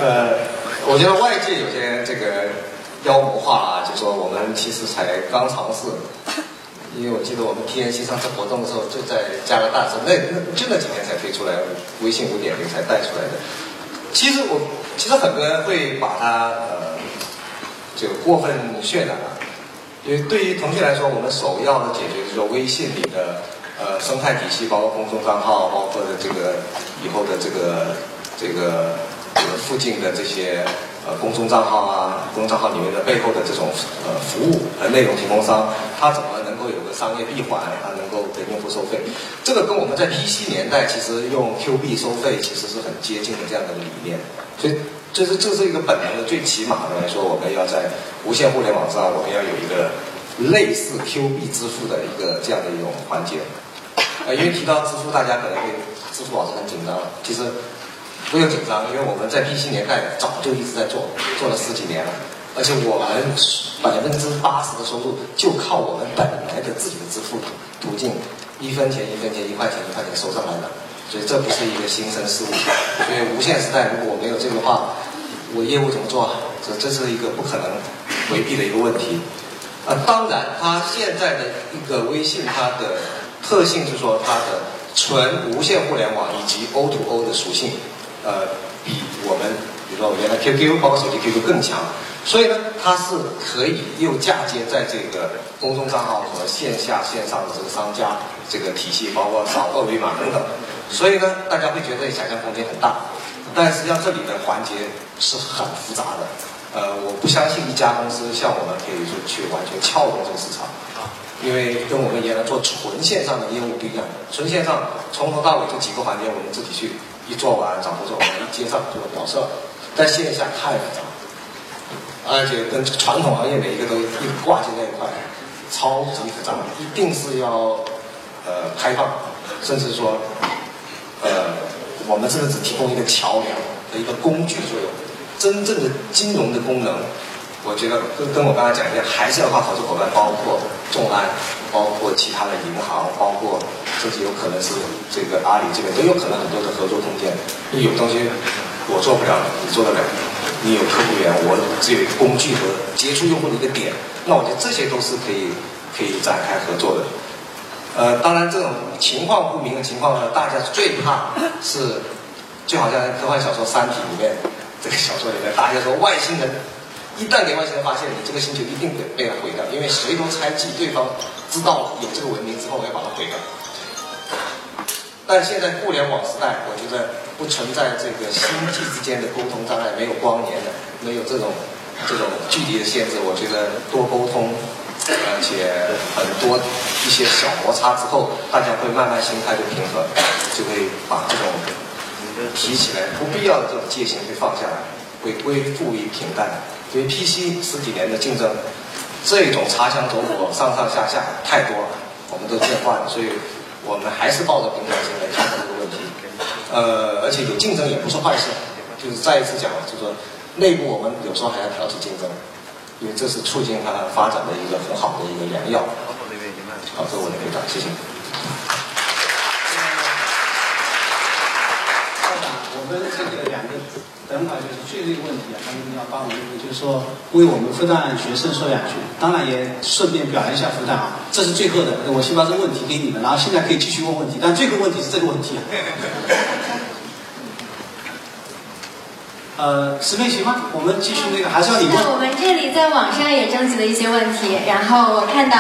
F: 呃，我觉得外界有些这个妖魔化啊，就说我们其实才刚尝试，因为我记得我们 TNC 上次活动的时候就在加拿大，那那就那几年才推出来，微信五点零才带出来的。其实我其实很多人会把它呃就过分渲染了，因为对于腾讯来说，我们首要的解决就是说微信里的呃生态体系，包括公众账号，包括的这个以后的这个这个。附近的这些呃公众账号啊，公众账号里面的背后的这种呃服务和内容提供商，它怎么能够有个商业闭环，它能够给用户收费？这个跟我们在 PC 年代其实用 Q 币收费其实是很接近的这样的理念。所以这是这是一个本能的，最起码的来说，我们要在无线互联网上，我们要有一个类似 Q 币支付的一个这样的一种环节。呃，因为提到支付，大家可能会支付宝是很紧张了。其实不用紧张，因为我们在 PC 年代早就一直在做，做了十几年了。而且我们百分之八十的收入就靠我们本来的自己的支付途径，一分钱一分钱，一块钱一块钱收上来的。所以这不是一个新生事物。所以无线时代如果没有这个话，我业务怎么做？这这是一个不可能回避的一个问题。啊，当然，它现在的一个微信，它的特性是说它的纯无线互联网以及 O to O 的属性，呃，比我们比如说原来 QQ 包括手机 QQ 更强。所以呢，它是可以又嫁接在这个公众账号和线下线上的这个商家这个体系，包括扫二维码等等。所以呢，大家会觉得想象空间很大，但实际上这里的环节是很复杂的。呃，我不相信一家公司像我们可以说去完全撬动这个市场啊，因为跟我们原来做纯线上的业务不一样。纯线上从头到尾这几个环节我们自己去一做完，找合作，我们一接上就表示了。在线下太复杂。而且跟传统行业每一个都一挂接在一块，超级复杂，一定是要呃开放，甚至说呃我们这个只提供一个桥梁的一个工具作用，真正的金融的功能，我觉得跟跟我刚才讲一样，还是要靠合作伙伴，包括众安，包括其他的银行，包括甚至有可能是这个阿里这边都有可能很多的合作空间，因为有东西我做不了，你做得了。你有客户源，我只有一个工具和接触用户的一个点，那我觉得这些都是可以可以展开合作的。呃，当然这种情况不明的情况呢，大家最怕是，就好像科幻小说《三体》里面这个小说里面，大家说外星人一旦给外星人发现你这个星球一定得被他毁掉，因为谁都猜忌对方知道有这个文明之后要把它毁掉。但现在互联网时代，我觉得不存在这个星际之间的沟通障碍，没有光年的，没有这种这种距离的限制。我觉得多沟通，而且很多一些小摩擦之后，大家会慢慢心态就平和，就会把这种提起来不必要的这种戒心会放下来，会归复于平淡。因为 PC 十几年的竞争，这种擦枪走火、上上下下太多了，我们都见惯了，所以。我们还是抱着平常心来看待这个问题，呃，而且有竞争也不是坏事，就是再一次讲，就是说内部我们有时候还要调起竞争，因为这是促进它发展的一个很好的一个良药。好，这是我的回答，谢谢。
C: 校长，我们这个两个。等会就是最后一个问题啊，他们要帮我们，就是说为我们复旦学生说两句，当然也顺便表扬一下复旦啊。这是最后的，我先把这个问题给你们，然后现在可以继续问问题，但最后问题是这个问题。呃，十妹行吗？我们继续那个，还是要你问。
A: 我们这里在网上也征集了一些问题，然后我看到，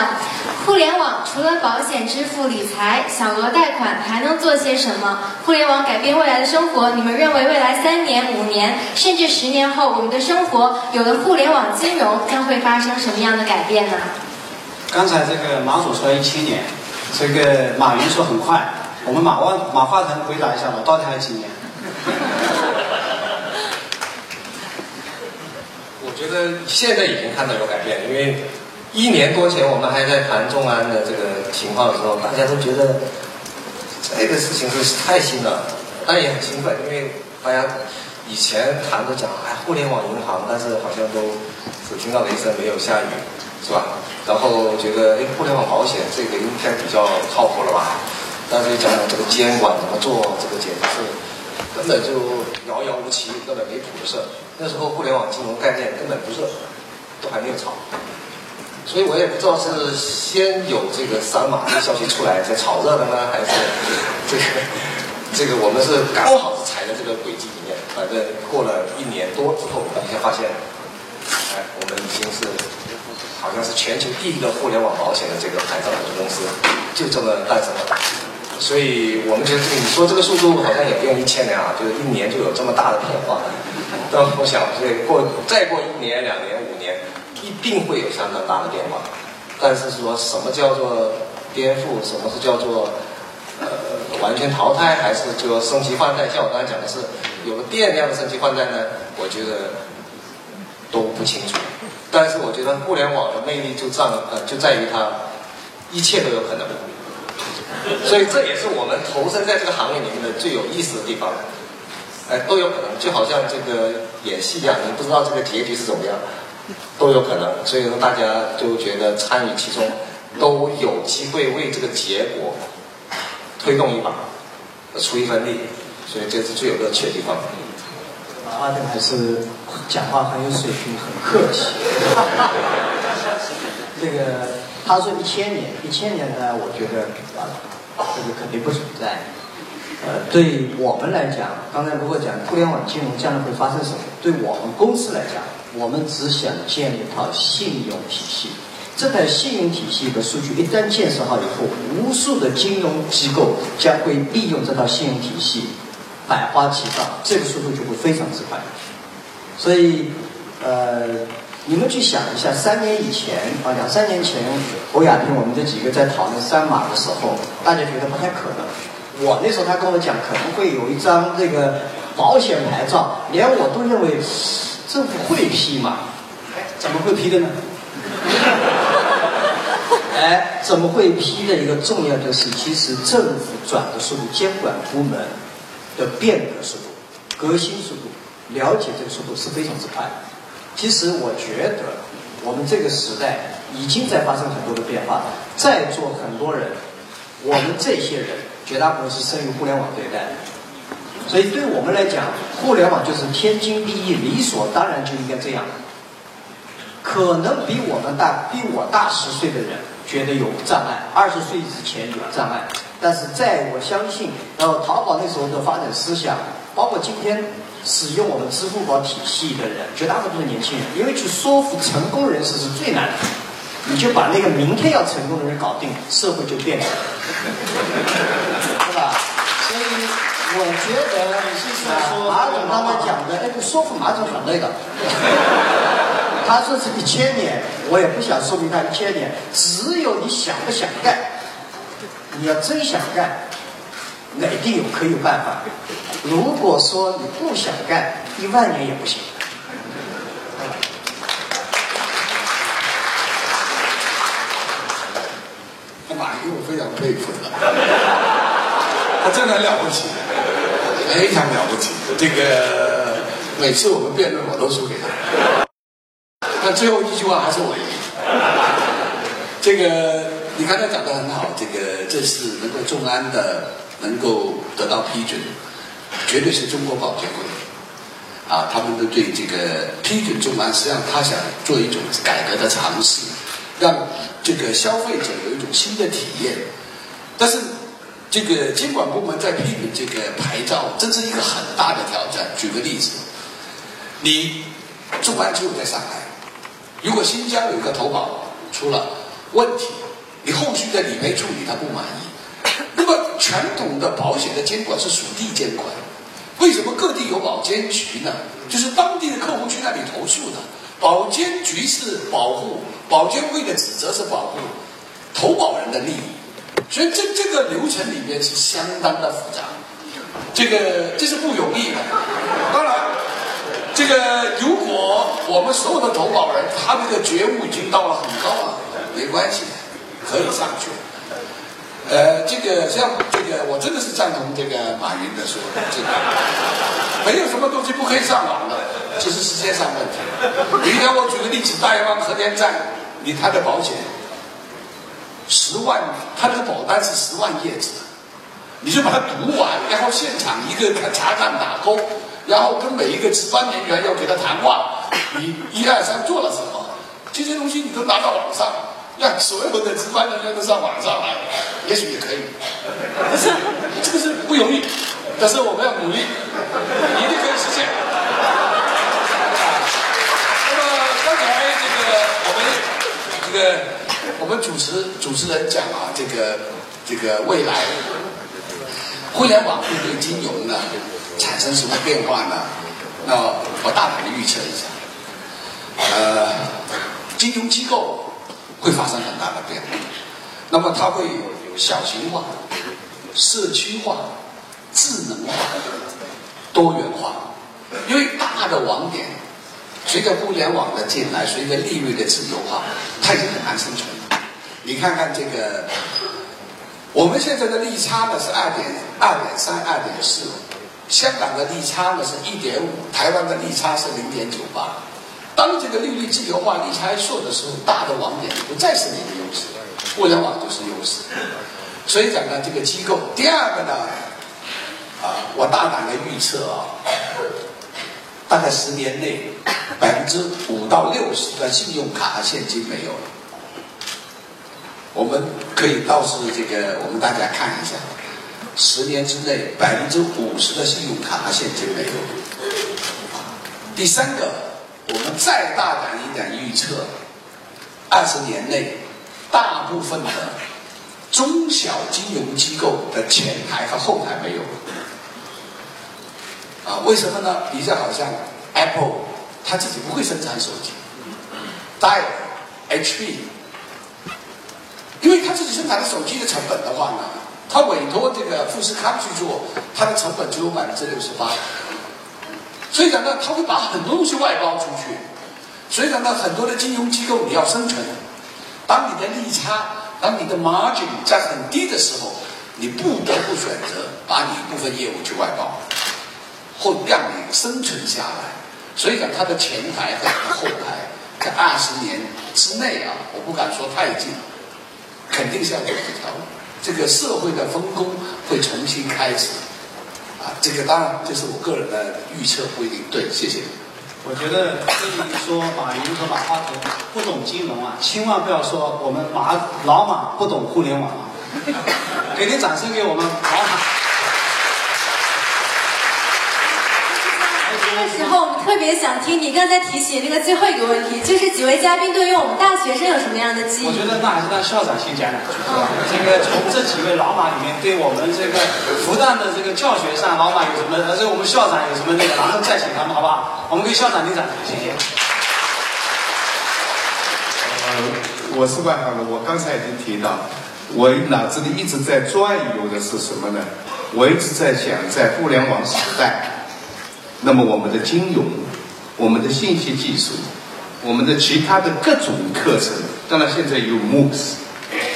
A: 互联网除了保险、支付、理财、小额贷款，还能做些什么？互联网改变未来的生活，你们认为未来三年、五年，甚至十年后，我们的生活有了互联网金融，将会发生什么样的改变呢？
C: 刚才这个马总说一千年，这个马云说很快，我们马万马化腾回答一下吧，到底还有几年？
F: 觉得现在已经看到有改变，因为一年多前我们还在谈众安的这个情况的时候，大家都觉得这个事情是太新了，但也很兴奋，因为大家以前谈都讲哎互联网银行，但是好像都只听到雷声没有下雨，是吧？然后觉得哎互联网保险这个应该比较靠谱了吧？但是讲讲这个监管怎么做，这个简直是。根本就遥遥无期，根本没谱的事。那时候互联网金融概念根本不热，都还没有炒，所以我也不知道是先有这个三马的消息出来才炒热的呢，还是这个这个我们是刚好是踩在这个轨迹里面。反正过了一年多之后，一下发现，哎，我们已经是好像是全球第一个互联网保险的这个牌照的公司，就这么诞生了。所以我们觉得，你说这个速度好像也不用一千年啊，就是一年就有这么大的变化。但我想，这过再过一年、两年、五年，一定会有相当大的变化。但是说什么叫做颠覆，什么是叫做呃完全淘汰，还是就升级换代？像我刚才讲的是有个电量的升级换代呢？我觉得都不清楚。但是我觉得互联网的魅力就在呃就在于它一切都有可能。所以这也是我们投身在这个行业里面的最有意思的地方。哎，都有可能，就好像这个演戏一样，你不知道这个结局是怎么样，都有可能。所以说，大家就觉得参与其中，都有机会为这个结果推动一把，出一份力。所以这是最有乐趣的地方。
E: 阿德还是讲话很有水平，很客气。这个他说一千年，一千年呢，我觉得啊，这个肯定不存在。呃，对我们来讲，刚才如果讲互联网金融将来会发生什么？对我们公司来讲，我们只想建立一套信用体系。这套信用体系的数据一旦建设好以后，无数的金融机构将会利用这套信用体系，百花齐放，这个速度就会非常之快。所以，呃，你们去想一下，三年以前啊，两三年前，侯亚平我们这几个在讨论三码的时候，大家觉得不太可能。我那时候他跟我讲可能会有一张这个保险牌照，连我都认为政府会批嘛？
C: 哎，怎么会批的呢？
E: 哎，怎么会批的一个重要就是，其实政府转的速度，监管部门的变革速度、革新速度、了解这个速度是非常之快。其实我觉得我们这个时代已经在发生很多的变化，在座很多人，我们这些人。绝大部分是生于互联网这一代，所以对我们来讲，互联网就是天经地义、理所当然就应该这样。可能比我们大、比我大十岁的人觉得有障碍，二十岁之前有障碍，但是在我相信，然后淘宝那时候的发展思想，包括今天使用我们支付宝体系的人，绝大部分的年轻人，因为去说服成功人士是最难的。你就把那个明天要成功的人搞定，社会就变了，是吧？所以我觉得马总刚才讲的，那个说服马总很累的。他说是一千年，我也不想说明他一千年，只有你想不想干，你要真想干，那一定有可以有办法。如果说你不想干，一万年也不行。
D: 马云我非常佩服他，他真的了不起，非常了不起。这个每次我们辩论我都输给他，但最后一句话还是我赢。这个你刚才讲的很好，这个这是能够众安的能够得到批准，绝对是中国保监会啊，他们都对这个批准众安，实际上他想做一种改革的尝试，让。这个消费者有一种新的体验，但是这个监管部门在批准这个牌照，这是一个很大的挑战。举个例子，你众安只有在上海，如果新疆有一个投保出了问题，你后续的理赔处理他不满意，那么传统的保险的监管是属地监管，为什么各地有保监局呢？就是当地的客户去那里投诉的。保监局是保护，保监会的职责是保护投保人的利益，所以这这个流程里面是相当的复杂，这个这是不容易的。当然，这个如果我们所有的投保人他这个觉悟已经到了很高了，没关系，可以上去。呃，这个像这个，我真的是赞同这个马云的说，这个没有什么东西不可以上网的，只是时间上问题。明天我举个例子，大雁湾核电站，你他的保险十万，他这个保单是十万页纸，你就把它读完，然后现场一个查看打勾，然后跟每一个值班人员要给他谈话，你一二三做了什么，这些东西你都拿到网上。让所有的值班人员都上网上来，也许也可以。但是这个是不容易，但是我们要努力，一定可以实现。那么刚才这个我们这个我们主持主持人讲啊，这个这个未来互联网会对金融呢产生什么变化呢？那我大胆的预测一下，呃，金融机构。会发生很大的变化，那么它会有小型化、社区化、智能化、多元化，因为大的网点随着互联网的进来，随着利率的自由化，它已经很难生存。你看看这个我们现在的利差呢是二点二点三、二点四，香港的利差呢是一点五，台湾的利差是零点九八。当这个利率自由化、利差一缩的时候，大的网点不再是你的优势，互联网就是优势。所以讲呢，这个机构，第二个呢，啊，我大胆的预测啊，大概十年内百分之五到六十的信用卡和现金没有了。我们可以到时这个，我们大家看一下，十年之内百分之五十的信用卡和现金没有。第三个，我们再大胆一点预测，二十年内大部分的中小金融机构的前台和后台没有。啊，为什么呢？比较好像 Apple，它自己不会生产手机，Dell、HP。因为他自己生产的手机的成本的话呢，他委托这个富士康去做，它的成本只有百分之六十八。所以讲呢，他会把很多东西外包出去。所以讲呢，很多的金融机构你要生存，当你的利差、当你的 margin 在很低的时候，你不得不选择把你一部分业务去外包，或让你生存下来。所以讲，它的前台和后台在二十年之内啊，我不敢说太近。肯定是要走这条路，这个社会的分工会重新开始，啊，这个当然这是我个人的预测，不一定对。谢谢。
C: 我觉得这里说马云和马化腾不懂金融啊，千万不要说我们马老马不懂互联网啊。给点掌声给我们老马。
A: 时候，我们特别想听你刚才提起那个最后一个问题，就是几位嘉宾对于我们大学生有什么样的记忆？
C: 我觉得那还是让校长先讲两句，是吧？这个从这几位老马里面，对我们这个复旦的这个教学上，老马有什么？而且我们校长有什么那个？然后再请他们，好不好？我们给校长点掌声，谢谢。
B: 呃，我是外行的，我刚才已经提到，我脑子里一直在转悠的是什么呢？我一直在想，在互联网时代。那么我们的金融、我们的信息技术、我们的其他的各种课程，当然现在有 MOOCs，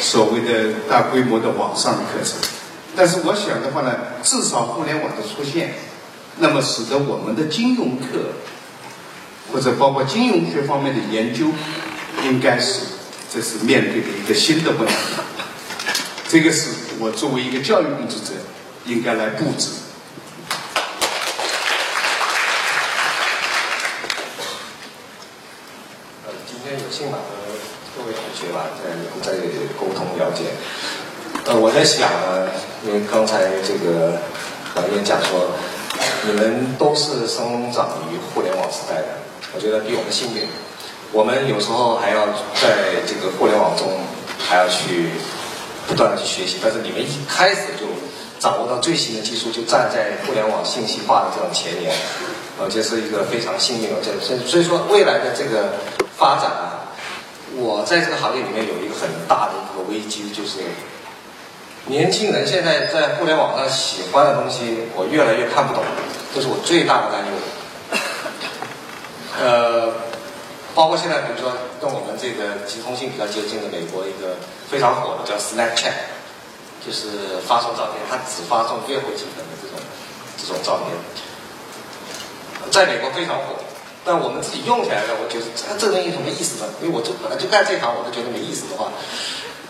B: 所谓的大规模的网上课程。但是我想的话呢，至少互联网的出现，那么使得我们的金融课或者包括金融学方面的研究，应该是这是面对的一个新的问题。这个是我作为一个教育工作者应该来布置。
F: 和各位同学吧在在沟通了解，呃，我在想呢，因为刚才这个导演讲说，你们都是生长于互联网时代的，我觉得比我们幸运。我们有时候还要在这个互联网中还要去不断的去学习，但是你们一开始就掌握到最新的技术，就站在互联网信息化的这种前沿，我觉得是一个非常幸运的。这所以说未来的这个发展啊。我在这个行业里面有一个很大的一个危机，就是年轻人现在在互联网上喜欢的东西，我越来越看不懂，这是我最大的担忧。呃，包括现在，比如说跟我们这个集通性比较接近的美国一个非常火的叫 Snapchat，就是发送照片，它只发送月回几分的这种这种照片，在美国非常火。但我们自己用起来呢，我觉得这这东西有什么意思呢？因为我就本来就干这行，我都觉得没意思的话，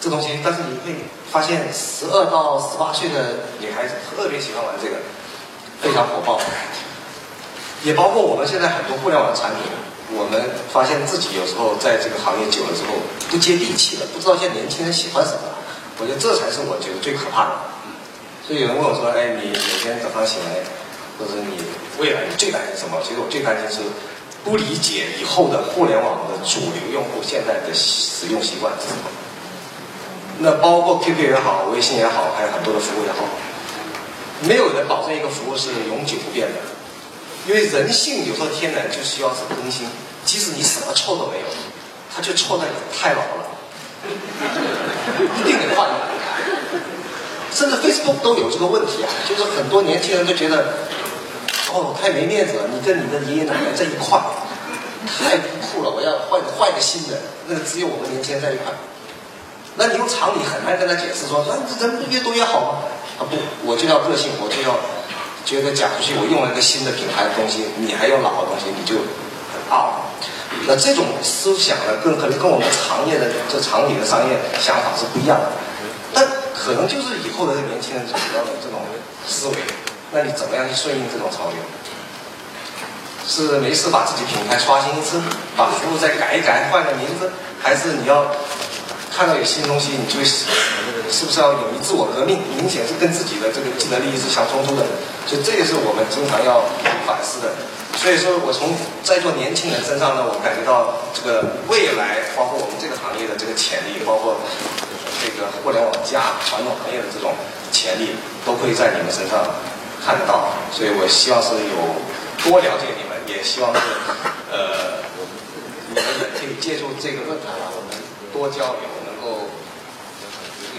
F: 这东西。但是你会发现，十二到十八岁的女孩子特别喜欢玩这个，非常火爆。也包括我们现在很多互联网产品，我们发现自己有时候在这个行业久了之后不接地气了，不知道现在年轻人喜欢什么。我觉得这才是我觉得最可怕的。所以有人问我说：“哎，你每天早上醒来，或者你未来你最担心什么？”其实我最担心是。不理解以后的互联网的主流用户现在的使用习惯是什么？那包括 QQ 也好，微信也好，还有很多的服务也好，没有人保证一个服务是永久不变的，因为人性有时候天然就需要是更新，即使你什么错都没有，它就错在太老了，一定得换。甚至 Facebook 都有这个问题啊，就是很多年轻人都觉得。哦，太没面子了！你跟你的爷爷奶奶在一块，太酷了！我要换换个新的，那只有我们年轻人在一块。那你用常理很难跟他解释说，那人越多越好吗？啊不，我就要个性，我就要觉得讲出去，我用了一个新的品牌的东西，你还用老的东西，你就很傲。那这种思想呢，跟可能跟我们行业的这常理的商业想法是不一样的。但可能就是以后的年轻人主要的这种思维，那你怎么样去顺应这种潮流？是没事把自己品牌刷新一次，把服务再改一改，换个名字，还是你要看到有新东西，你就会是不是要勇于自我革命？明显是跟自己的这个既得利益是相冲突的，所以这也是我们经常要反思的。所以说我从在座年轻人身上呢，我感觉到这个未来，包括我们这个行业的这个潜力，包括这个互联网加传统行业的这种潜力，都会在你们身上看得到。所以我希望是有多了解你们，也希望是呃你们也可以借助这个论坛啊，我们多交流，能够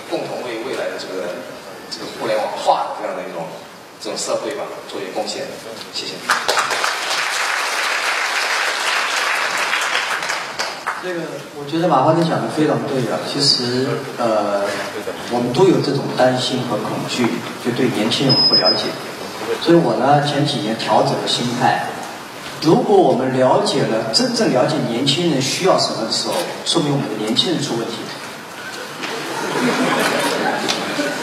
F: 共同为未来的这个这个互联网化这样的一种这种社会吧做一些贡献。谢谢。
E: 这个我觉得马华哥讲的非常对啊。其实呃，我们都有这种担心和恐惧，就对年轻人不了解。所以我呢前几年调整了心态。如果我们了解了，真正了解年轻人需要什么的时候，说明我们的年轻人出问题。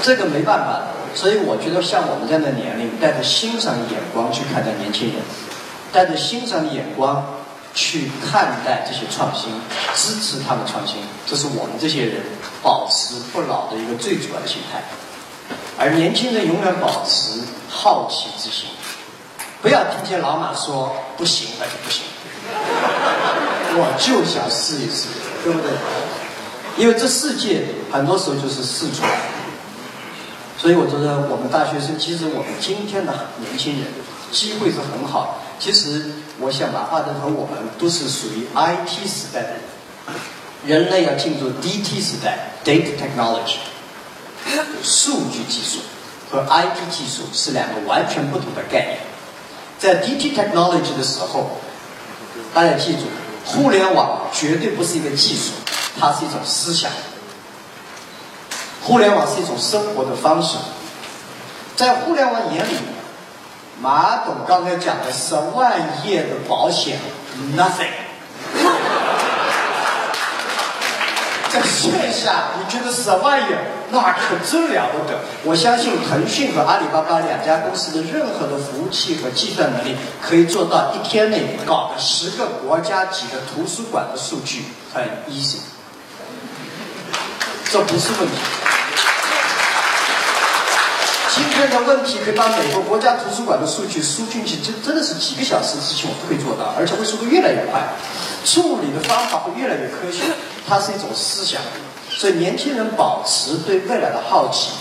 E: 这个没办法，所以我觉得像我们这样的年龄，带着欣赏的眼光去看待年轻人，带着欣赏的眼光去看待这些创新，支持他们创新，这是我们这些人保持不老的一个最主要的心态。而年轻人永远保持好奇之心，不要听见老马说不行那就不行，我就想试一试，对不对？因为这世界很多时候就是试出来的。所以我觉得我们大学生，其实我们今天的年轻人机会是很好。其实我想马化腾和我们都是属于 IT 时代的人，人类要进入 DT 时代 （Data Technology）。数据技术和 IT 技术是两个完全不同的概念。在 DT Technology 的时候，大家记住，互联网绝对不是一个技术，它是一种思想。互联网是一种生活的方式，在互联网眼里，马董刚才讲的十万页的保险，nothing。在线下，你觉得十万页那可真了不得。我相信腾讯和阿里巴巴两家公司的任何的服务器和计算能力，可以做到一天内搞个十个国家级的图书馆的数据，很 easy。这不是问题。今天的问题可以把美国国家图书馆的数据输进去，真真的是几个小时的事情我都可以做到，而且会速度越来越快，处理的方法会越来越科学。它是一种思想，所以年轻人保持对未来的好奇，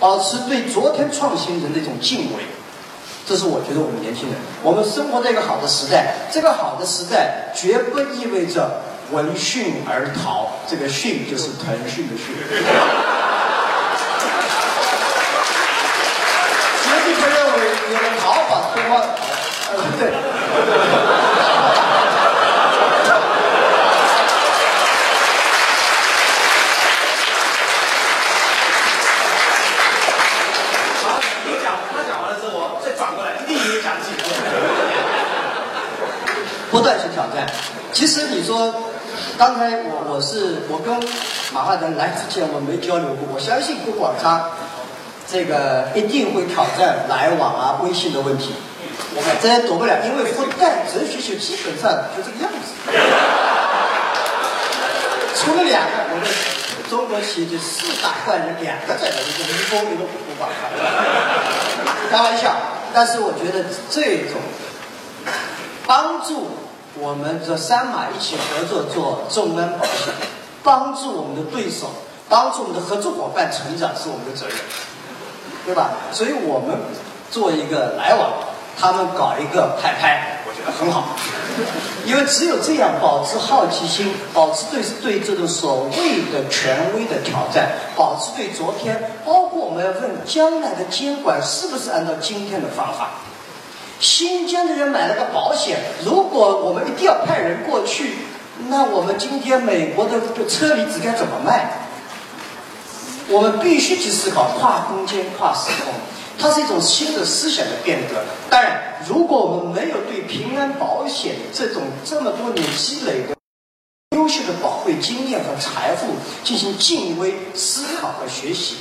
E: 保持对昨天创新人的一种敬畏，这是我觉得我们年轻人，我们生活在一个好的时代，这个好的时代绝不意味着闻讯而逃，这个讯就是腾讯的讯。绝对不认为有人逃跑对吗？呃，对。
C: 你讲，他讲完了之后，我再转过来，另一个讲起。
E: 不断去挑战。其实你说，刚才我我是我跟马化腾来之前我没交流过，我相信郭广昌这个一定会挑战来往啊、微信的问题。我们这也躲不了，因为复旦哲学学基本上就这个样子。除了两个，我们中国企业就四大怪人，两个在那，一个林峰，一个胡广昌。开玩笑，但是我觉得这种帮助我们这三马一起合作做众安保险，帮助我们的对手，帮助我们的合作伙伴成长是我们的责任，对吧？所以我们做一个来往，他们搞一个拍拍，我觉得很好。因为只有这样，保持好奇心，保持对对这种所谓的权威的挑战，保持对昨天，包括我们要问将来的监管是不是按照今天的方法。新疆的人买了个保险，如果我们一定要派人过去，那我们今天美国的车厘子该怎么卖？我们必须去思考跨空间、跨时空，它是一种新的思想的变革。当然，如果我们没有对平安保险这种这么多年积累的优秀的宝贵经验和财富进行进一步思考和学习，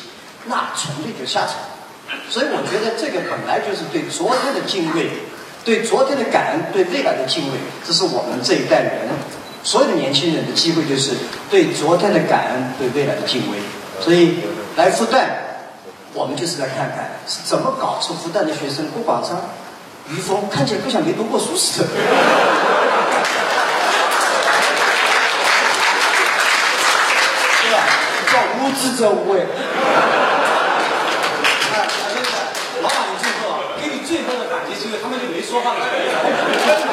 E: 那纯粹就下场。所以，我觉得这个本来就是对昨天的敬畏，对昨天的感恩，对未来的敬畏，这是我们这一代人所有的年轻人的机会，就是对昨天的感恩，对未来的敬畏。所以来复旦，我们就是来看看是怎么搞出复旦的学生郭宝昌、于峰看起来不像没读过书似的，是吧？叫无知者无畏。
C: 老板，你最后啊，给你最后的感激机会，他们就没说话了。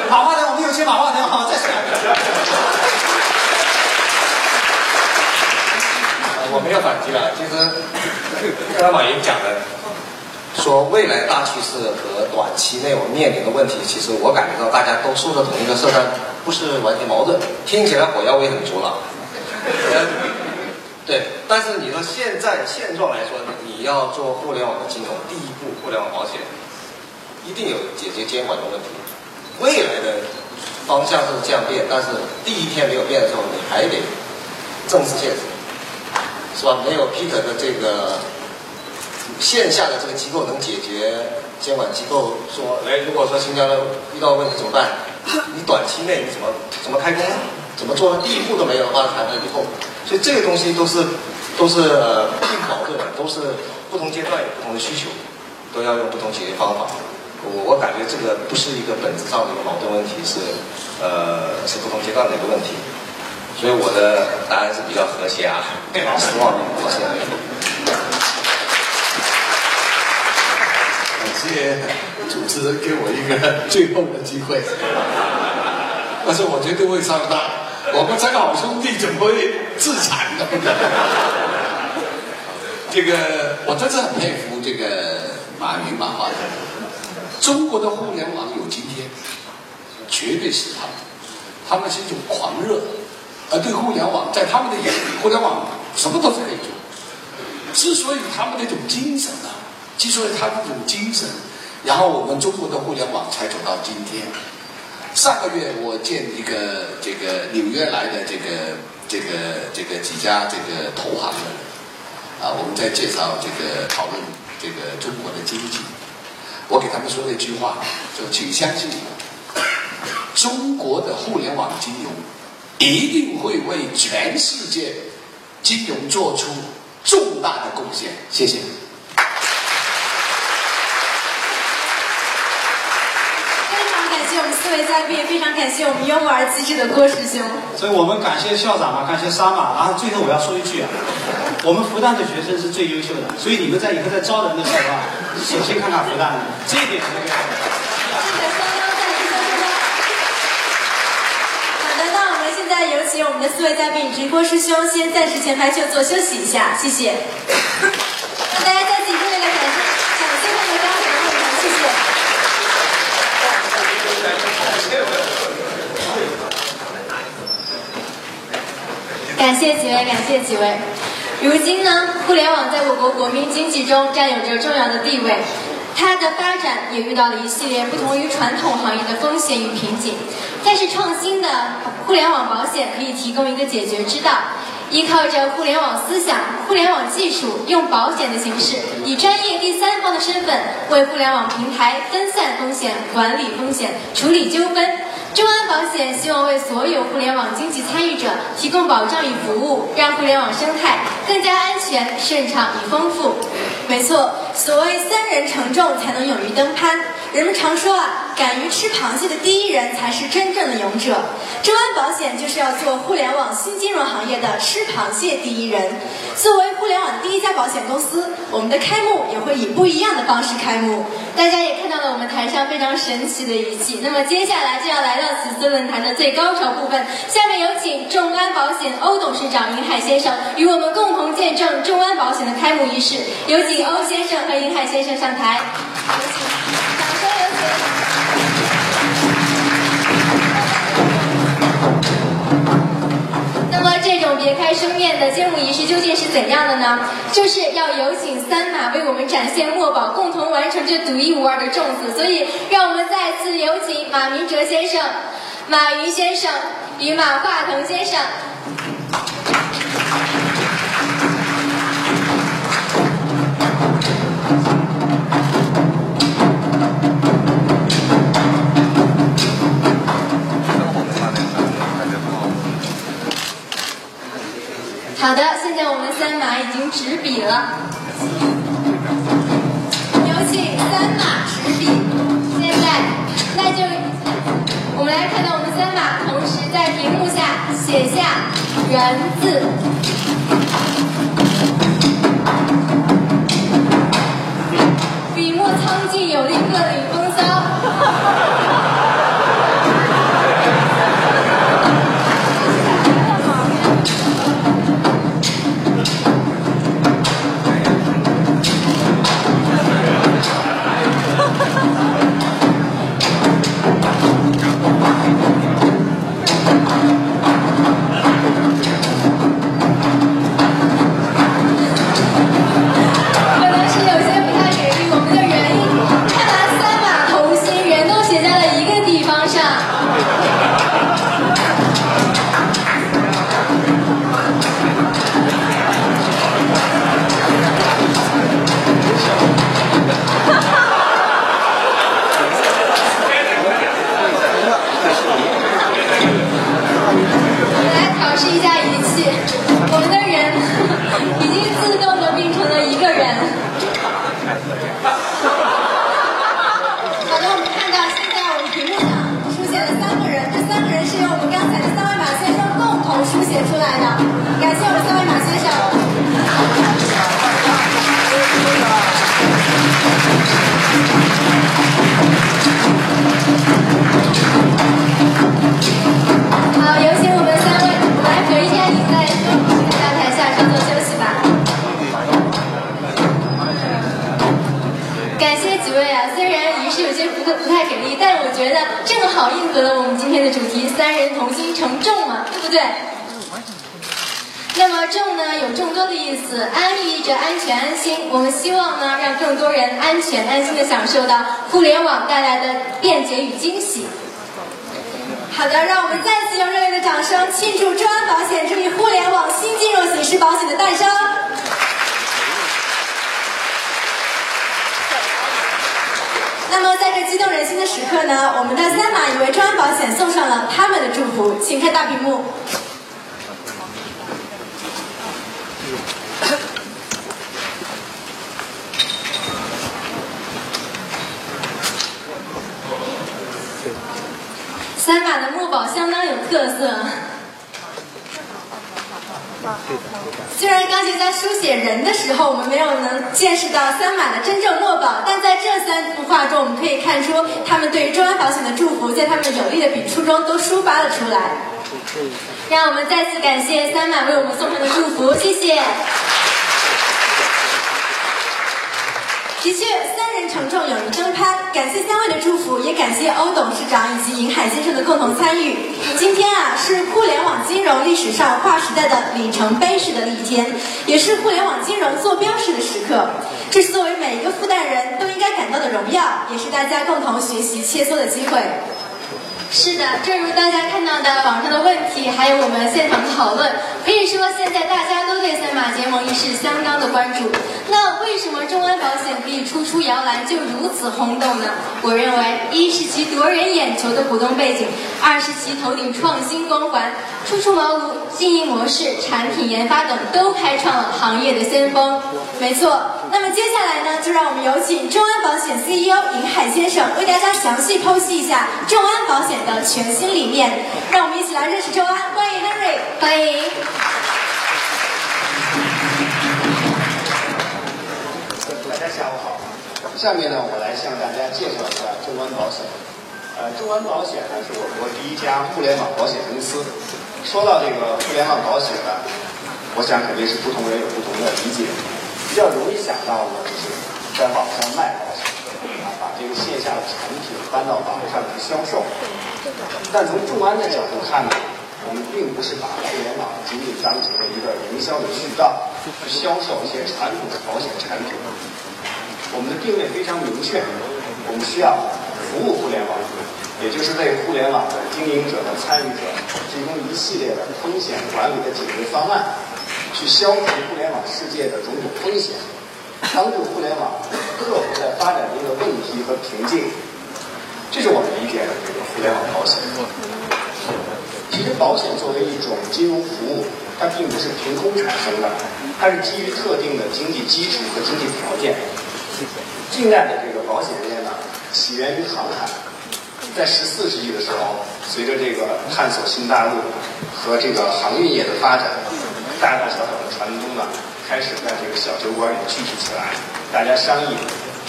C: 马化腾，我们有请马化腾，好，再来。
F: 我没有反击了。其实刚才马云讲的，说未来大趋势和短期内我们面临的问题，其实我感觉到大家都说着同一个事，但不是完全矛盾。听起来火药味很足了。对，但是你说现在现状来说，你要做互联网的金融，第一步互联网保险，一定有解决监管的问题。未来的方向是这样变，但是第一天没有变的时候，你还得正视现实。是吧？没有 Peter 的这个线下的这个机构能解决监管机构说，哎，如果说新疆的遇到问题怎么办？你短期内你怎么怎么开工？怎么做？第一步都没有的话，谈到以后，所以这个东西都是都是呃不矛盾，都是不同阶段有不同的需求，都要用不同解决方法。我我感觉这个不是一个本质上的一个矛盾问题，是呃是不同阶段的一个问题。所以我的答案是比较和谐啊，失望，抱歉。
D: 感谢主持人给我一个最后的机会，但是我绝对会上当。我们三个好兄弟怎么会自残呢？这个我真是很佩服这个马云马化腾。中国的互联网有今天，绝对是他们，他们是一种狂热。而对互联网，在他们的眼里，互联网什么都是可以做。之所以他们那种精神啊，之所以他们那种精神，然后我们中国的互联网才走到今天。上个月我见一个这个纽约来的这个这个这个几家这个投行的人啊，我们在介绍这个讨论这个中国的经济，我给他们说了一句话，就请相信，中国的互联网金融。一定会为全世界金融做出重大的贡献。谢谢。
A: 非常四位嘉宾，非常感谢我们幽默而机智的郭师兄。
C: 所以我们感谢校长啊，感谢沙马。然后最后我要说一句啊，我们复旦的学生是最优秀的，所以你们在以后在招人的时候啊，首先看看复旦的这一点那我们。
A: 现在有请我们的四位嘉宾，直郭师兄先暂时前排就坐休息一下，谢谢。让大家再次热烈的掌声，感谢他们的高手会场，谢谢。感谢几位，感谢几位。如今呢，互联网在我国国民经济中占有着重要的地位。它的发展也遇到了一系列不同于传统行业的风险与瓶颈，但是创新的互联网保险可以提供一个解决之道，依靠着互联网思想、互联网技术，用保险的形式，以专业第三方的身份，为互联网平台分散风险、管理风险、处理纠纷。中安保险希望为所有互联网经济参与者提供保障与服务，让互联网生态更加安全、顺畅与丰富。没错，所谓三人承重才能勇于登攀。人们常说啊，敢于吃螃蟹的第一人才是真正的勇者。中安保险就是要做互联网新金融行业的吃螃蟹第一人。作为互联网第一家保险公司，我们的开幕也会以不一样的方式开幕。大家也看到了我们台上非常神奇的仪器。那么接下来就要来到此次论坛的最高潮部分。下面有请众安保险欧董事长殷海先生与我们共同见证众安保险的开幕仪式。有请欧先生和殷海先生上台。有请，掌声有请。那么这。种别开生面的揭幕仪式究竟是怎样的呢？就是要有请三马为我们展现墨宝，共同完成这独一无二的粽子。所以，让我们再次有请马明哲先生、马云先生与马化腾先生。好的，现在我们三马已经执笔了，有请三马执笔。现在，那就我们来看到我们三马同时在屏幕下写下“人”字，笔墨苍劲有力，各领风骚。识到三马的真正墨宝，但在这三幅画中，我们可以看出他们对于中安保险的祝福，在他们有力的笔触中都抒发了出来。让我们再次感谢三马为我们送上的祝福，谢谢。的确，三人成众，有人争攀。感谢三位的祝福，也感谢欧董事长以及银海先生的共同参与。今天啊，是互联网金融历史上划时代的里程碑式的一天，也是互联网金融坐标式的时刻。这是作为每一个复旦人都应该感到的荣耀，也是大家共同学习切磋的机会。是的，正如大家看到的网上的问题，还有我们现场的讨论，可以说现在大家都对三马结盟一事相当的关注。那为什么中安保险可以初出摇篮就如此轰动呢？我认为，一是其夺人眼球的股东背景，二是其头顶创新光环，初出茅庐，经营模式、产品研发等都开创了行业的先锋。没错。那么接下来呢，就让我们有请众安保险 CEO 尹海先生为大家详细剖析一下众安保险的全新理念。让我们一起来认识众安，欢迎 Henry，欢迎。
B: 大家下午好。下面呢，我来向大家介绍一下众安保险。呃，众安保险呢是我国第一家互联网保险公司。说到这个互联网保险呢，我想肯定是不同人有不同的理解。比较容易想到的，就是在网上卖保险，啊，把这个线下的产品搬到网上去销售。但从众安的角度看呢，
I: 我们并不是把互联网仅仅当成了一个营销的渠道，去销售一些传统的保险产品。我们的定位非常明确，我们需要服务互联网，也就是为互联网的经营者和参与者提供一系列的风险管理的解决方案，去消除互联网世界的种种风险，帮助互联网克服在发展中的问题和瓶颈。这是我们理解的这个互联网保险。其实，保险作为一种金融服务，它并不是凭空产生的，它是基于特定的经济基础和经济条件。近代的这个保险业呢，起源于航海，在十四世纪的时候，随着这个探索新大陆和这个航运业的发展，大大小小的船东呢，开始在这个小酒馆里聚集起来，大家商议，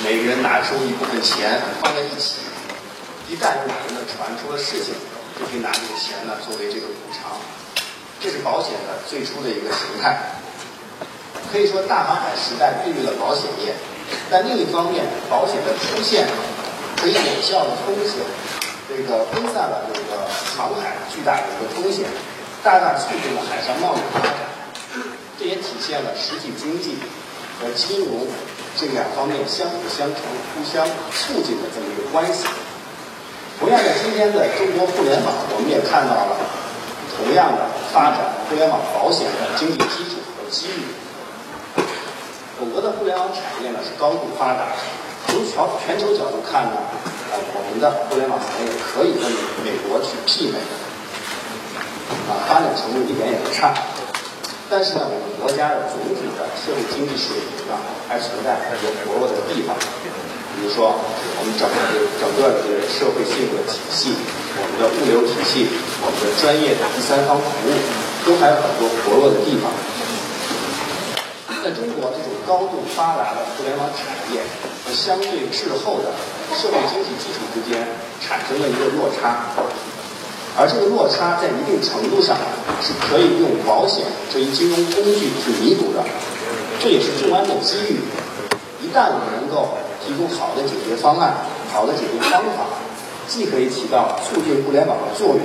I: 每个人拿出一部分钱放在一起，一旦有哪人的船出了事情。就可以拿这个钱呢作为这个补偿，这是保险的最初的一个形态。可以说大航海时代孕育了保险业，但另一方面，保险的出现可以有效的风险，这个分散了这个航海巨大的一个风险，大大促进了海上贸易的发展。这也体现了实体经济和金融这两方面相辅相成、互相促进的这么一个关系。同样在今天的中国互联网，我们也看到了同样的发展互联网保险的经济基础和机遇。我国的互联网产业呢是高度发达，从全全球角度看呢，呃，我们的互联网行业可以跟美国去媲美，啊，发展程度一点也不差。但是呢，我们国家的总体的社会经济水平呢，还存在很多薄弱的地方。比如说，我们整个整个的这个社会信用的体系，我们的物流体系，我们的专业的第三方服务，都还有很多薄弱的地方。在中国这种高度发达的互联网产业和相对滞后的社会经济基础之间产生了一个落差，而这个落差在一定程度上是可以用保险这一金融工具去弥补的，这也是众安的机遇。一旦我们能够提供好的解决方案、好的解决方法，既可以起到促进互联网的作用，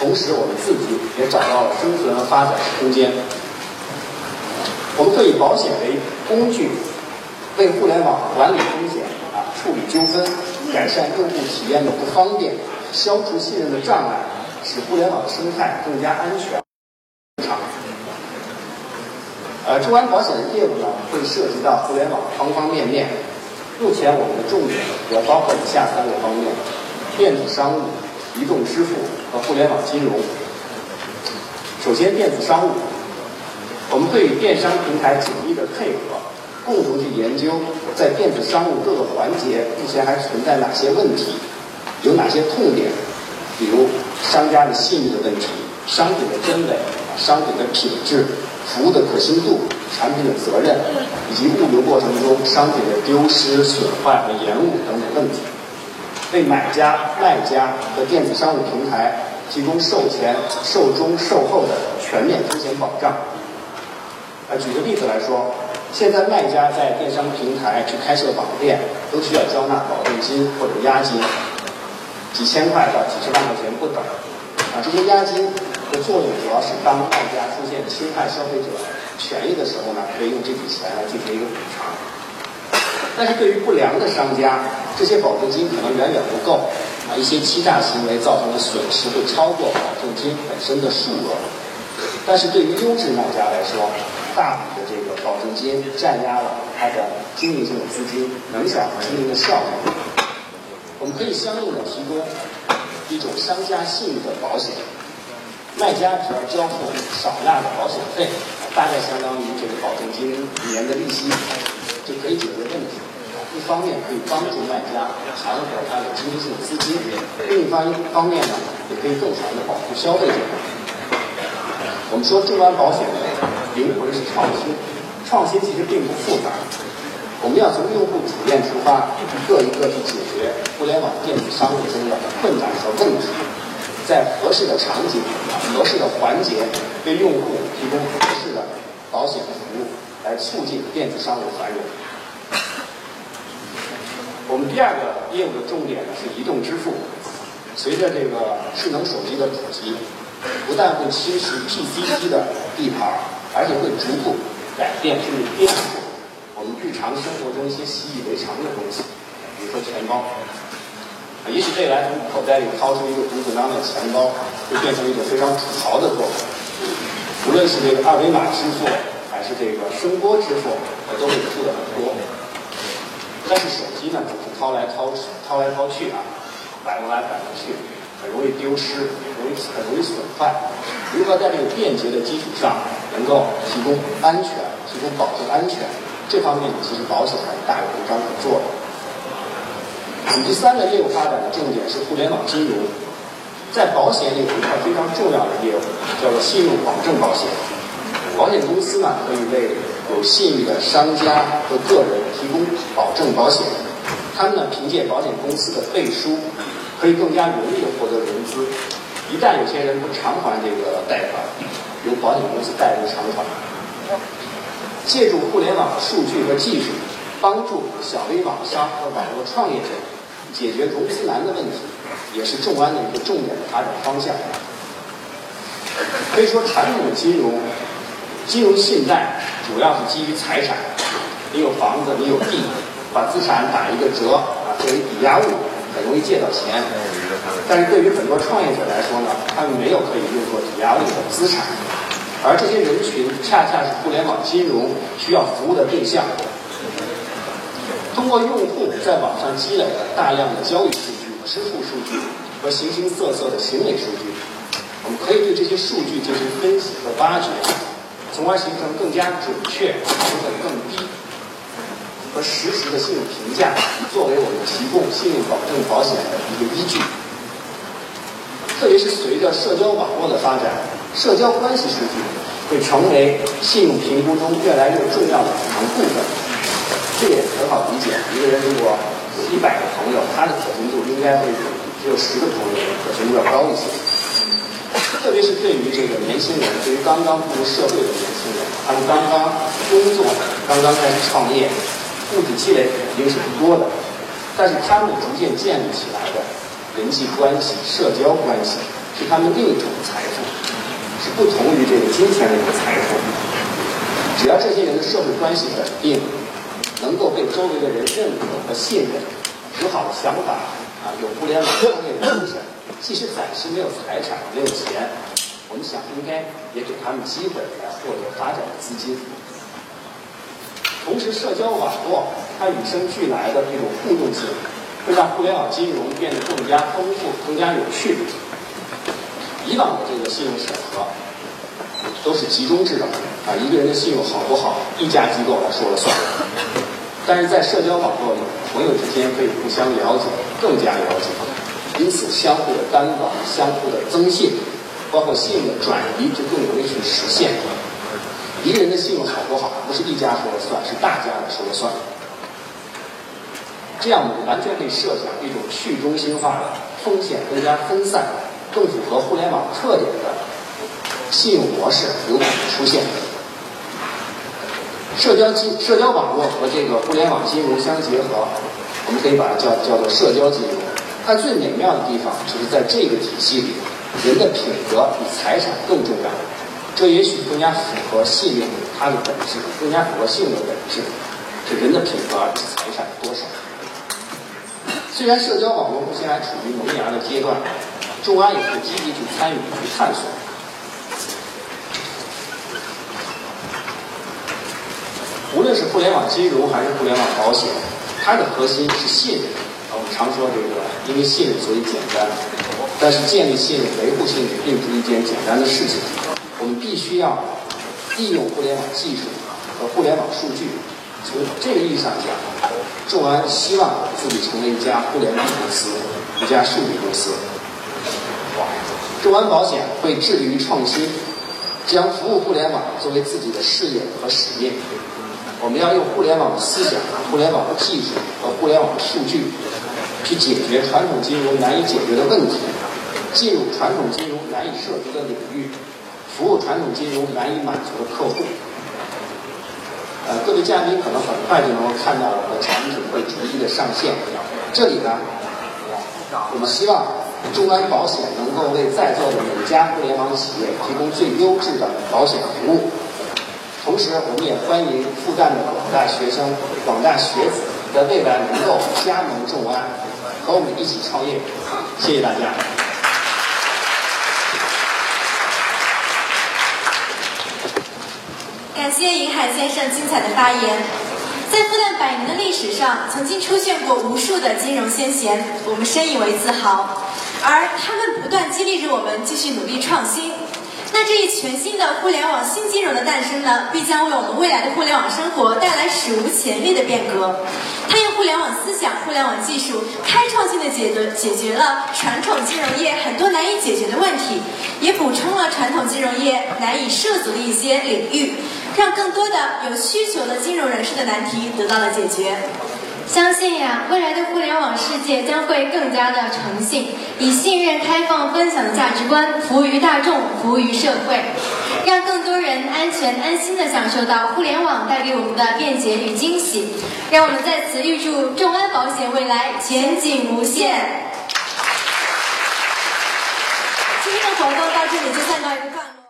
I: 同时我们自己也找到了生存和发展的空间。我们可以保险为工具，为互联网管理风险啊，处理纠纷，改善用户体验的不方便，消除信任的障碍，使互联网生态更加安全。呃，众安保险的业务呢，会涉及到互联网方方面面。目前我们的重点主要包括以下三个方面：电子商务、移动支付和互联网金融。首先，电子商务，我们会与电商平台紧密的配合，共同去研究在电子商务各个环节目前还存在哪些问题，有哪些痛点，比如商家的信誉的问题、商品的真伪、商品的品质。服务的可信度、产品的责任，以及物流过程中商品的丢失、损坏和延误等等问题，为买家、卖家和电子商务平台提供售前、售中、售后的全面风险保障。啊，举个例子来说，现在卖家在电商平台去开设网店，都需要交纳保证金或者押金，几千块到几十万块钱不等。啊，这些押金。的作用主要是当卖家出现侵害消费者权益的时候呢，可以用这笔钱来进行一个补偿。但是对于不良的商家，这些保证金可能远远不够啊，一些欺诈行为造成的损失会超过保证金本身的数额。但是对于优质卖家来说，大笔的这个保证金占压了它的经营性的资金，影响了经营的效率。我们可以相应的提供一种商家信誉的保险。卖家只要交付少量的保险费，大概相当于这个保证金一年的利息，就可以解决问题。一方面可以帮助卖家盘活他的经营性资金，另一方方面呢，也可以更好的保护消费者。我们说众安保险的灵魂是创新，创新其实并不复杂。我们要从用户体验出发，一个一个去解决互联网电子商务中的困难和问题。在合适的场景、合适的环节，为用户提供合适的保险服务，来促进电子商务繁荣。我们第二个业务的重点呢是移动支付。随着这个智能手机的普及，不但会侵蚀 PCG 的地盘，而且会逐步改变甚至颠覆我们日常生活中一些习以为常的东西，比如说钱包。也许未来从口袋里掏出一个鼓鼓囊的钱包，会变成一种非常土豪的做法。无论是这个二维码支付，还是这个声波支付，我都会出的很多。但是手机呢，总是掏来掏去，掏来掏去啊，摆过来摆过去，容易丢失，容易很容易损坏。如何在这个便捷的基础上，能够提供安全，提供保证安全，这方面其实保险还是大有文章可做的。我们第三个业务发展的重点是互联网金融，在保险里有一块非常重要的业务，叫做信用保证保险。保险公司呢，可以为有信誉的商家和个人提供保证保险，他们呢凭借保险公司的背书，可以更加容易的获得融资。一旦有些人不偿还这个贷款，由保险公司代为偿还。借助互联网数据和技术，帮助小微网商和网络创业者。解决融资难的问题，也是众安的一个重点的发展方向。可以说，传统的金融、金融信贷主要是基于财产，你有房子，你有地，把资产打一个折啊，作为抵押物，很容易借到钱。但是对于很多创业者来说呢，他们没有可以用作抵押物的资产，而这些人群恰恰是互联网金融需要服务的对象。通过用户在网上积累了大量的交易数据、支付数据和形形色色的行为数据，我们可以对这些数据进行分析和挖掘，从而形成更加准确、成本更低和实时的信用评价，作为我们提供信用保证保险的一个依据。特别是随着社交网络的发展，社交关系数据会成为信用评估中越来越重要的组成部分。这也很好理解，一个人如果有一百个朋友，他的可信度应该会比只有十个朋友可信度要高一些。特别是对于这个年轻人，对于刚刚步入社会的年轻人，他们刚刚工作，刚刚开始创业，物质积累肯定是不多的，但是他们逐渐建立起来的人际关系、社交关系，是他们另一种财富，是不同于这个金钱的一个财富。只要这些人的社会关系稳定。能够被周围的人认可和信任，有好的想法啊，有互联网创业的精神，即使暂时没有财产、没有钱，我们想应该也给他们机会来获得发展的资金。同时，社交网络它与生俱来的这种互动性，会让互联网金融变得更加丰富、更加有趣。以往的这个信用审核都是集中制的啊，一个人的信用好不好，一家机构来说了算。但是在社交网络里，朋友之间可以互相了解，更加了解，因此相互的担保、相互的增信，包括信用的转移就更容易去实现。一个人的信用好不好，不是一家说了算，是大家的说了算。这样我们完全可以设想一种去中心化的、风险更加分散、更符合互联网特点的信用模式有可能出现。社交金、社交网络和这个互联网金融相结合，我们可以把它叫叫做社交金融。它最美妙的地方就是在这个体系里，人的品格比财产更重要。这也许更加符合信用它的本质，更加符合信用的本质，是人的品格而是财产多少。虽然社交网络目前还处于萌芽的阶段，众安也会积极去参与去探索。无论是互联网金融还是互联网保险，它的核心是信任。我们常说这个，因为信任所以简单。但是建立信任、维护信任并不是一件简单的事情。我们必须要利用互联网技术和互联网数据。从这个意义上讲，众安希望自己成为一家互联网公司，一家数据公司。众安保险会致力于创新，将服务互联网作为自己的事业和使命。我们要用互联网的思想、互联网的技术和互联网的数据，去解决传统金融难以解决的问题，进入传统金融难以涉足的领域，服务传统金融难以满足的客户。呃，各位嘉宾可能很快就能够看到我们的产品会逐一的上线。这里呢，我们希望众安保险能够为在座的每家互联网企业提供最优质的保险服务。同时，我们也欢迎复旦的广大学生、广大学子在未来能够加盟众安，和我们一起创业。谢谢大家。
A: 感谢银海先生精彩的发言。在复旦百年的历史上，曾经出现过无数的金融先贤，我们深以为自豪。而他们不断激励着我们继续努力创新。那这一全新的互联网新金融的诞生呢，必将为我们未来的互联网生活带来史无前例的变革。它用互联网思想、互联网技术，开创性的解决解决了传统金融业很多难以解决的问题，也补充了传统金融业难以涉足的一些领域，让更多的有需求的金融人士的难题得到了解决。相信呀，未来的互联网世界将会更加的诚信，以信任、开放、分享的价值观服务于大众，服务于社会，让更多人安全、安心的享受到互联网带给我们的便捷与惊喜。让我们在此预祝众安保险未来前景无限。今天的活动到这里就暂告一个段落。